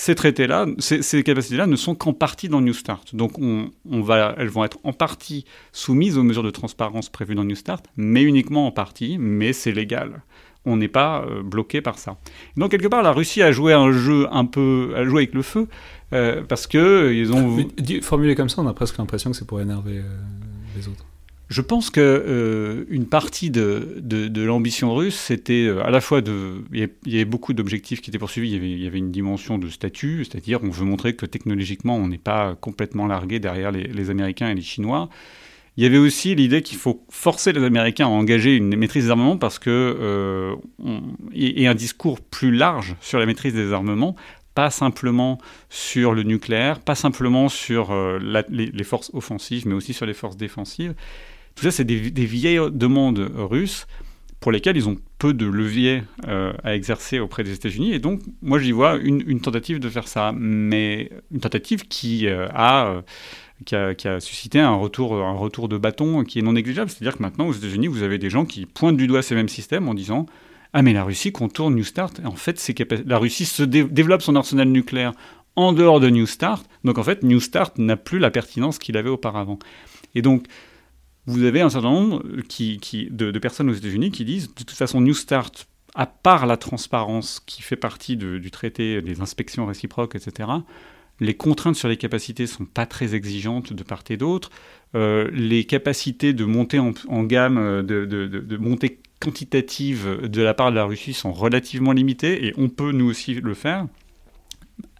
ces traités-là, ces, capacités-là ne sont qu'en partie dans New Start. Donc on, va, elles vont être en partie soumises aux mesures de transparence prévues dans New Start, mais uniquement en partie, mais c'est légal. On n'est pas euh, bloqué par ça. Donc quelque part, la Russie a joué un jeu un peu, a joué avec le feu, euh, parce que ils ont... Formulé comme ça, on a presque l'impression que c'est pour énerver euh, les autres. Je pense que euh, une partie de, de, l'ambition russe, c'était euh, à la fois de, il y avait beaucoup d'objectifs qui étaient poursuivis. Il y, avait, une dimension de statut, c'est-à-dire on veut montrer que technologiquement on n'est pas complètement largué derrière les, Américains et les Chinois. Il y avait aussi l'idée qu'il faut forcer les Américains à engager une maîtrise des armements parce que euh, et, un discours plus large sur la maîtrise des armements pas simplement sur le nucléaire, pas simplement sur les, forces offensives, mais aussi sur les forces défensives. Tout ça, c'est des, vieilles demandes russes pour lesquelles ils ont peu de leviers euh, à exercer auprès des États-Unis. Et donc, moi, j'y vois une, tentative de faire ça, mais une tentative qui euh, a... Euh, qui a, suscité un retour, un retour de bâton qui est non négligeable. C'est-à-dire que maintenant, aux États-Unis, vous avez des gens qui pointent du doigt ces mêmes systèmes en disant Ah, mais la Russie contourne New Start. En fait, la Russie se développe son arsenal nucléaire en dehors de New Start. Donc, en fait, New Start n'a plus la pertinence qu'il avait auparavant. Et donc, vous avez un certain nombre de, personnes aux États-Unis qui disent De toute façon, New Start, à part la transparence qui fait partie du traité des inspections réciproques, etc., les contraintes sur les capacités sont pas très exigeantes de part et d'autre. Euh, les capacités de monter en, gamme, euh, de, montée quantitative de la part de la Russie sont relativement limitées et on peut nous aussi le faire,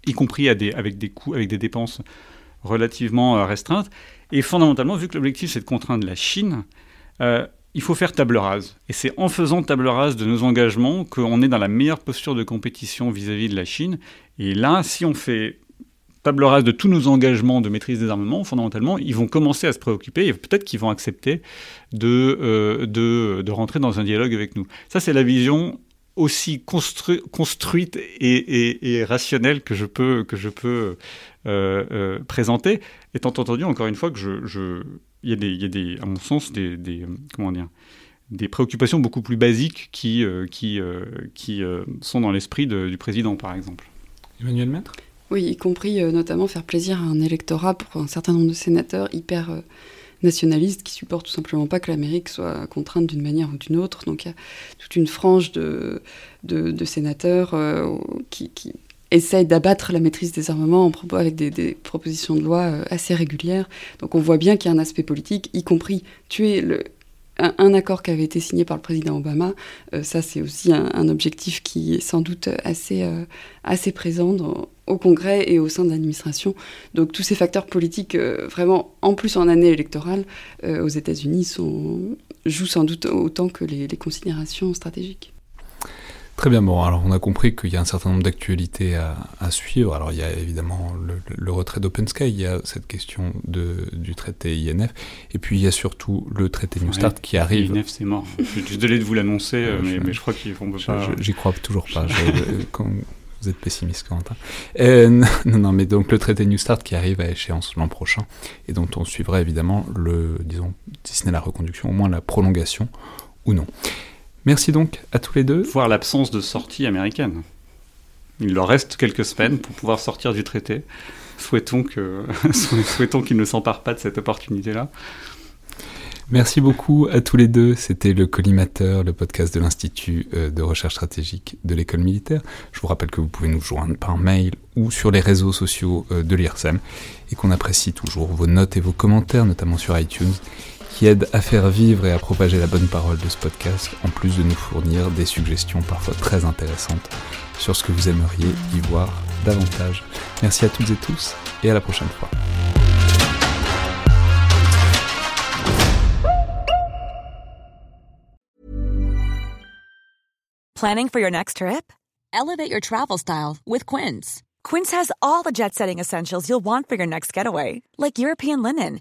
y compris avec des dépenses relativement euh, restreintes. Et fondamentalement, vu que l'objectif c'est de contraindre la Chine, il faut faire table rase. Et c'est en faisant table rase de nos engagements qu'on est dans la meilleure posture de compétition vis à -vis de la Chine. Et là, si on fait table rase de tous nos engagements de maîtrise des armements, fondamentalement, ils vont commencer à se préoccuper et peut-être qu'ils vont accepter de, euh, de, rentrer dans un dialogue avec nous. Ça, c'est la vision aussi construite et, et, rationnelle que je peux, que je peux euh, euh, présenter, étant entendu, encore une fois, que je, je il, y a des, il y a des, à mon sens, des, des comment dire, des préoccupations beaucoup plus basiques qui, qui, qui sont dans l'esprit du président, par exemple. Emmanuel Maître? Oui, y compris euh, notamment faire plaisir à un électorat pour un certain nombre de sénateurs hyper euh, nationalistes qui supportent tout simplement pas que l'Amérique soit contrainte d'une manière ou d'une autre. Donc il y a toute une frange de, de, sénateurs euh, qui, qui essayent d'abattre la maîtrise des armements en propos avec des, propositions de loi assez régulières. Donc on voit bien qu'il y a un aspect politique, y compris tuer un, accord qui avait été signé par le président Obama. ça, c'est aussi un, objectif qui est sans doute assez, assez présent au Congrès et au sein de l'administration. Donc tous ces facteurs politiques, euh, vraiment, en plus en année électorale, euh, aux États-Unis, jouent sans doute autant que les, considérations stratégiques. Très bien, bon, alors on a compris qu'il y a un certain nombre d'actualités à, suivre. Alors il y a évidemment le, retrait d'Open Sky, il y a cette question de, du traité INF, et puis il y a surtout le traité New Start qui arrive. INF c'est mort. je suis désolé de vous l'annoncer, euh, mais, je crois qu'ils vont pas. J'y crois toujours pas. Vous êtes pessimiste, Quentin. Euh, non, non, mais donc le traité New Start qui arrive à échéance l'an prochain et dont on suivra évidemment le, disons, si ce n'est la reconduction, au moins la prolongation ou non. Merci donc à tous les deux. Voir l'absence de sortie américaine. Il leur reste quelques semaines pour pouvoir sortir du traité. Souhaitons que, souhaitons qu'ils ne s'emparent pas de cette opportunité-là. Merci beaucoup à tous les deux. C'était le Collimateur, le podcast de l'Institut euh, de recherche stratégique de l'école militaire. Je vous rappelle que vous pouvez nous joindre par mail ou sur les réseaux sociaux euh, de l'IRSEM et qu'on apprécie toujours vos notes et vos commentaires, notamment sur iTunes, qui aident à faire vivre et à propager la bonne parole de ce podcast, en plus de nous fournir des suggestions parfois très intéressantes sur ce que vous aimeriez y voir davantage. Merci à toutes et tous et à la prochaine fois. Planning for your next trip? Elevate your travel style with Quince. Quince has all the jet setting essentials you'll want for your next getaway, like European linen,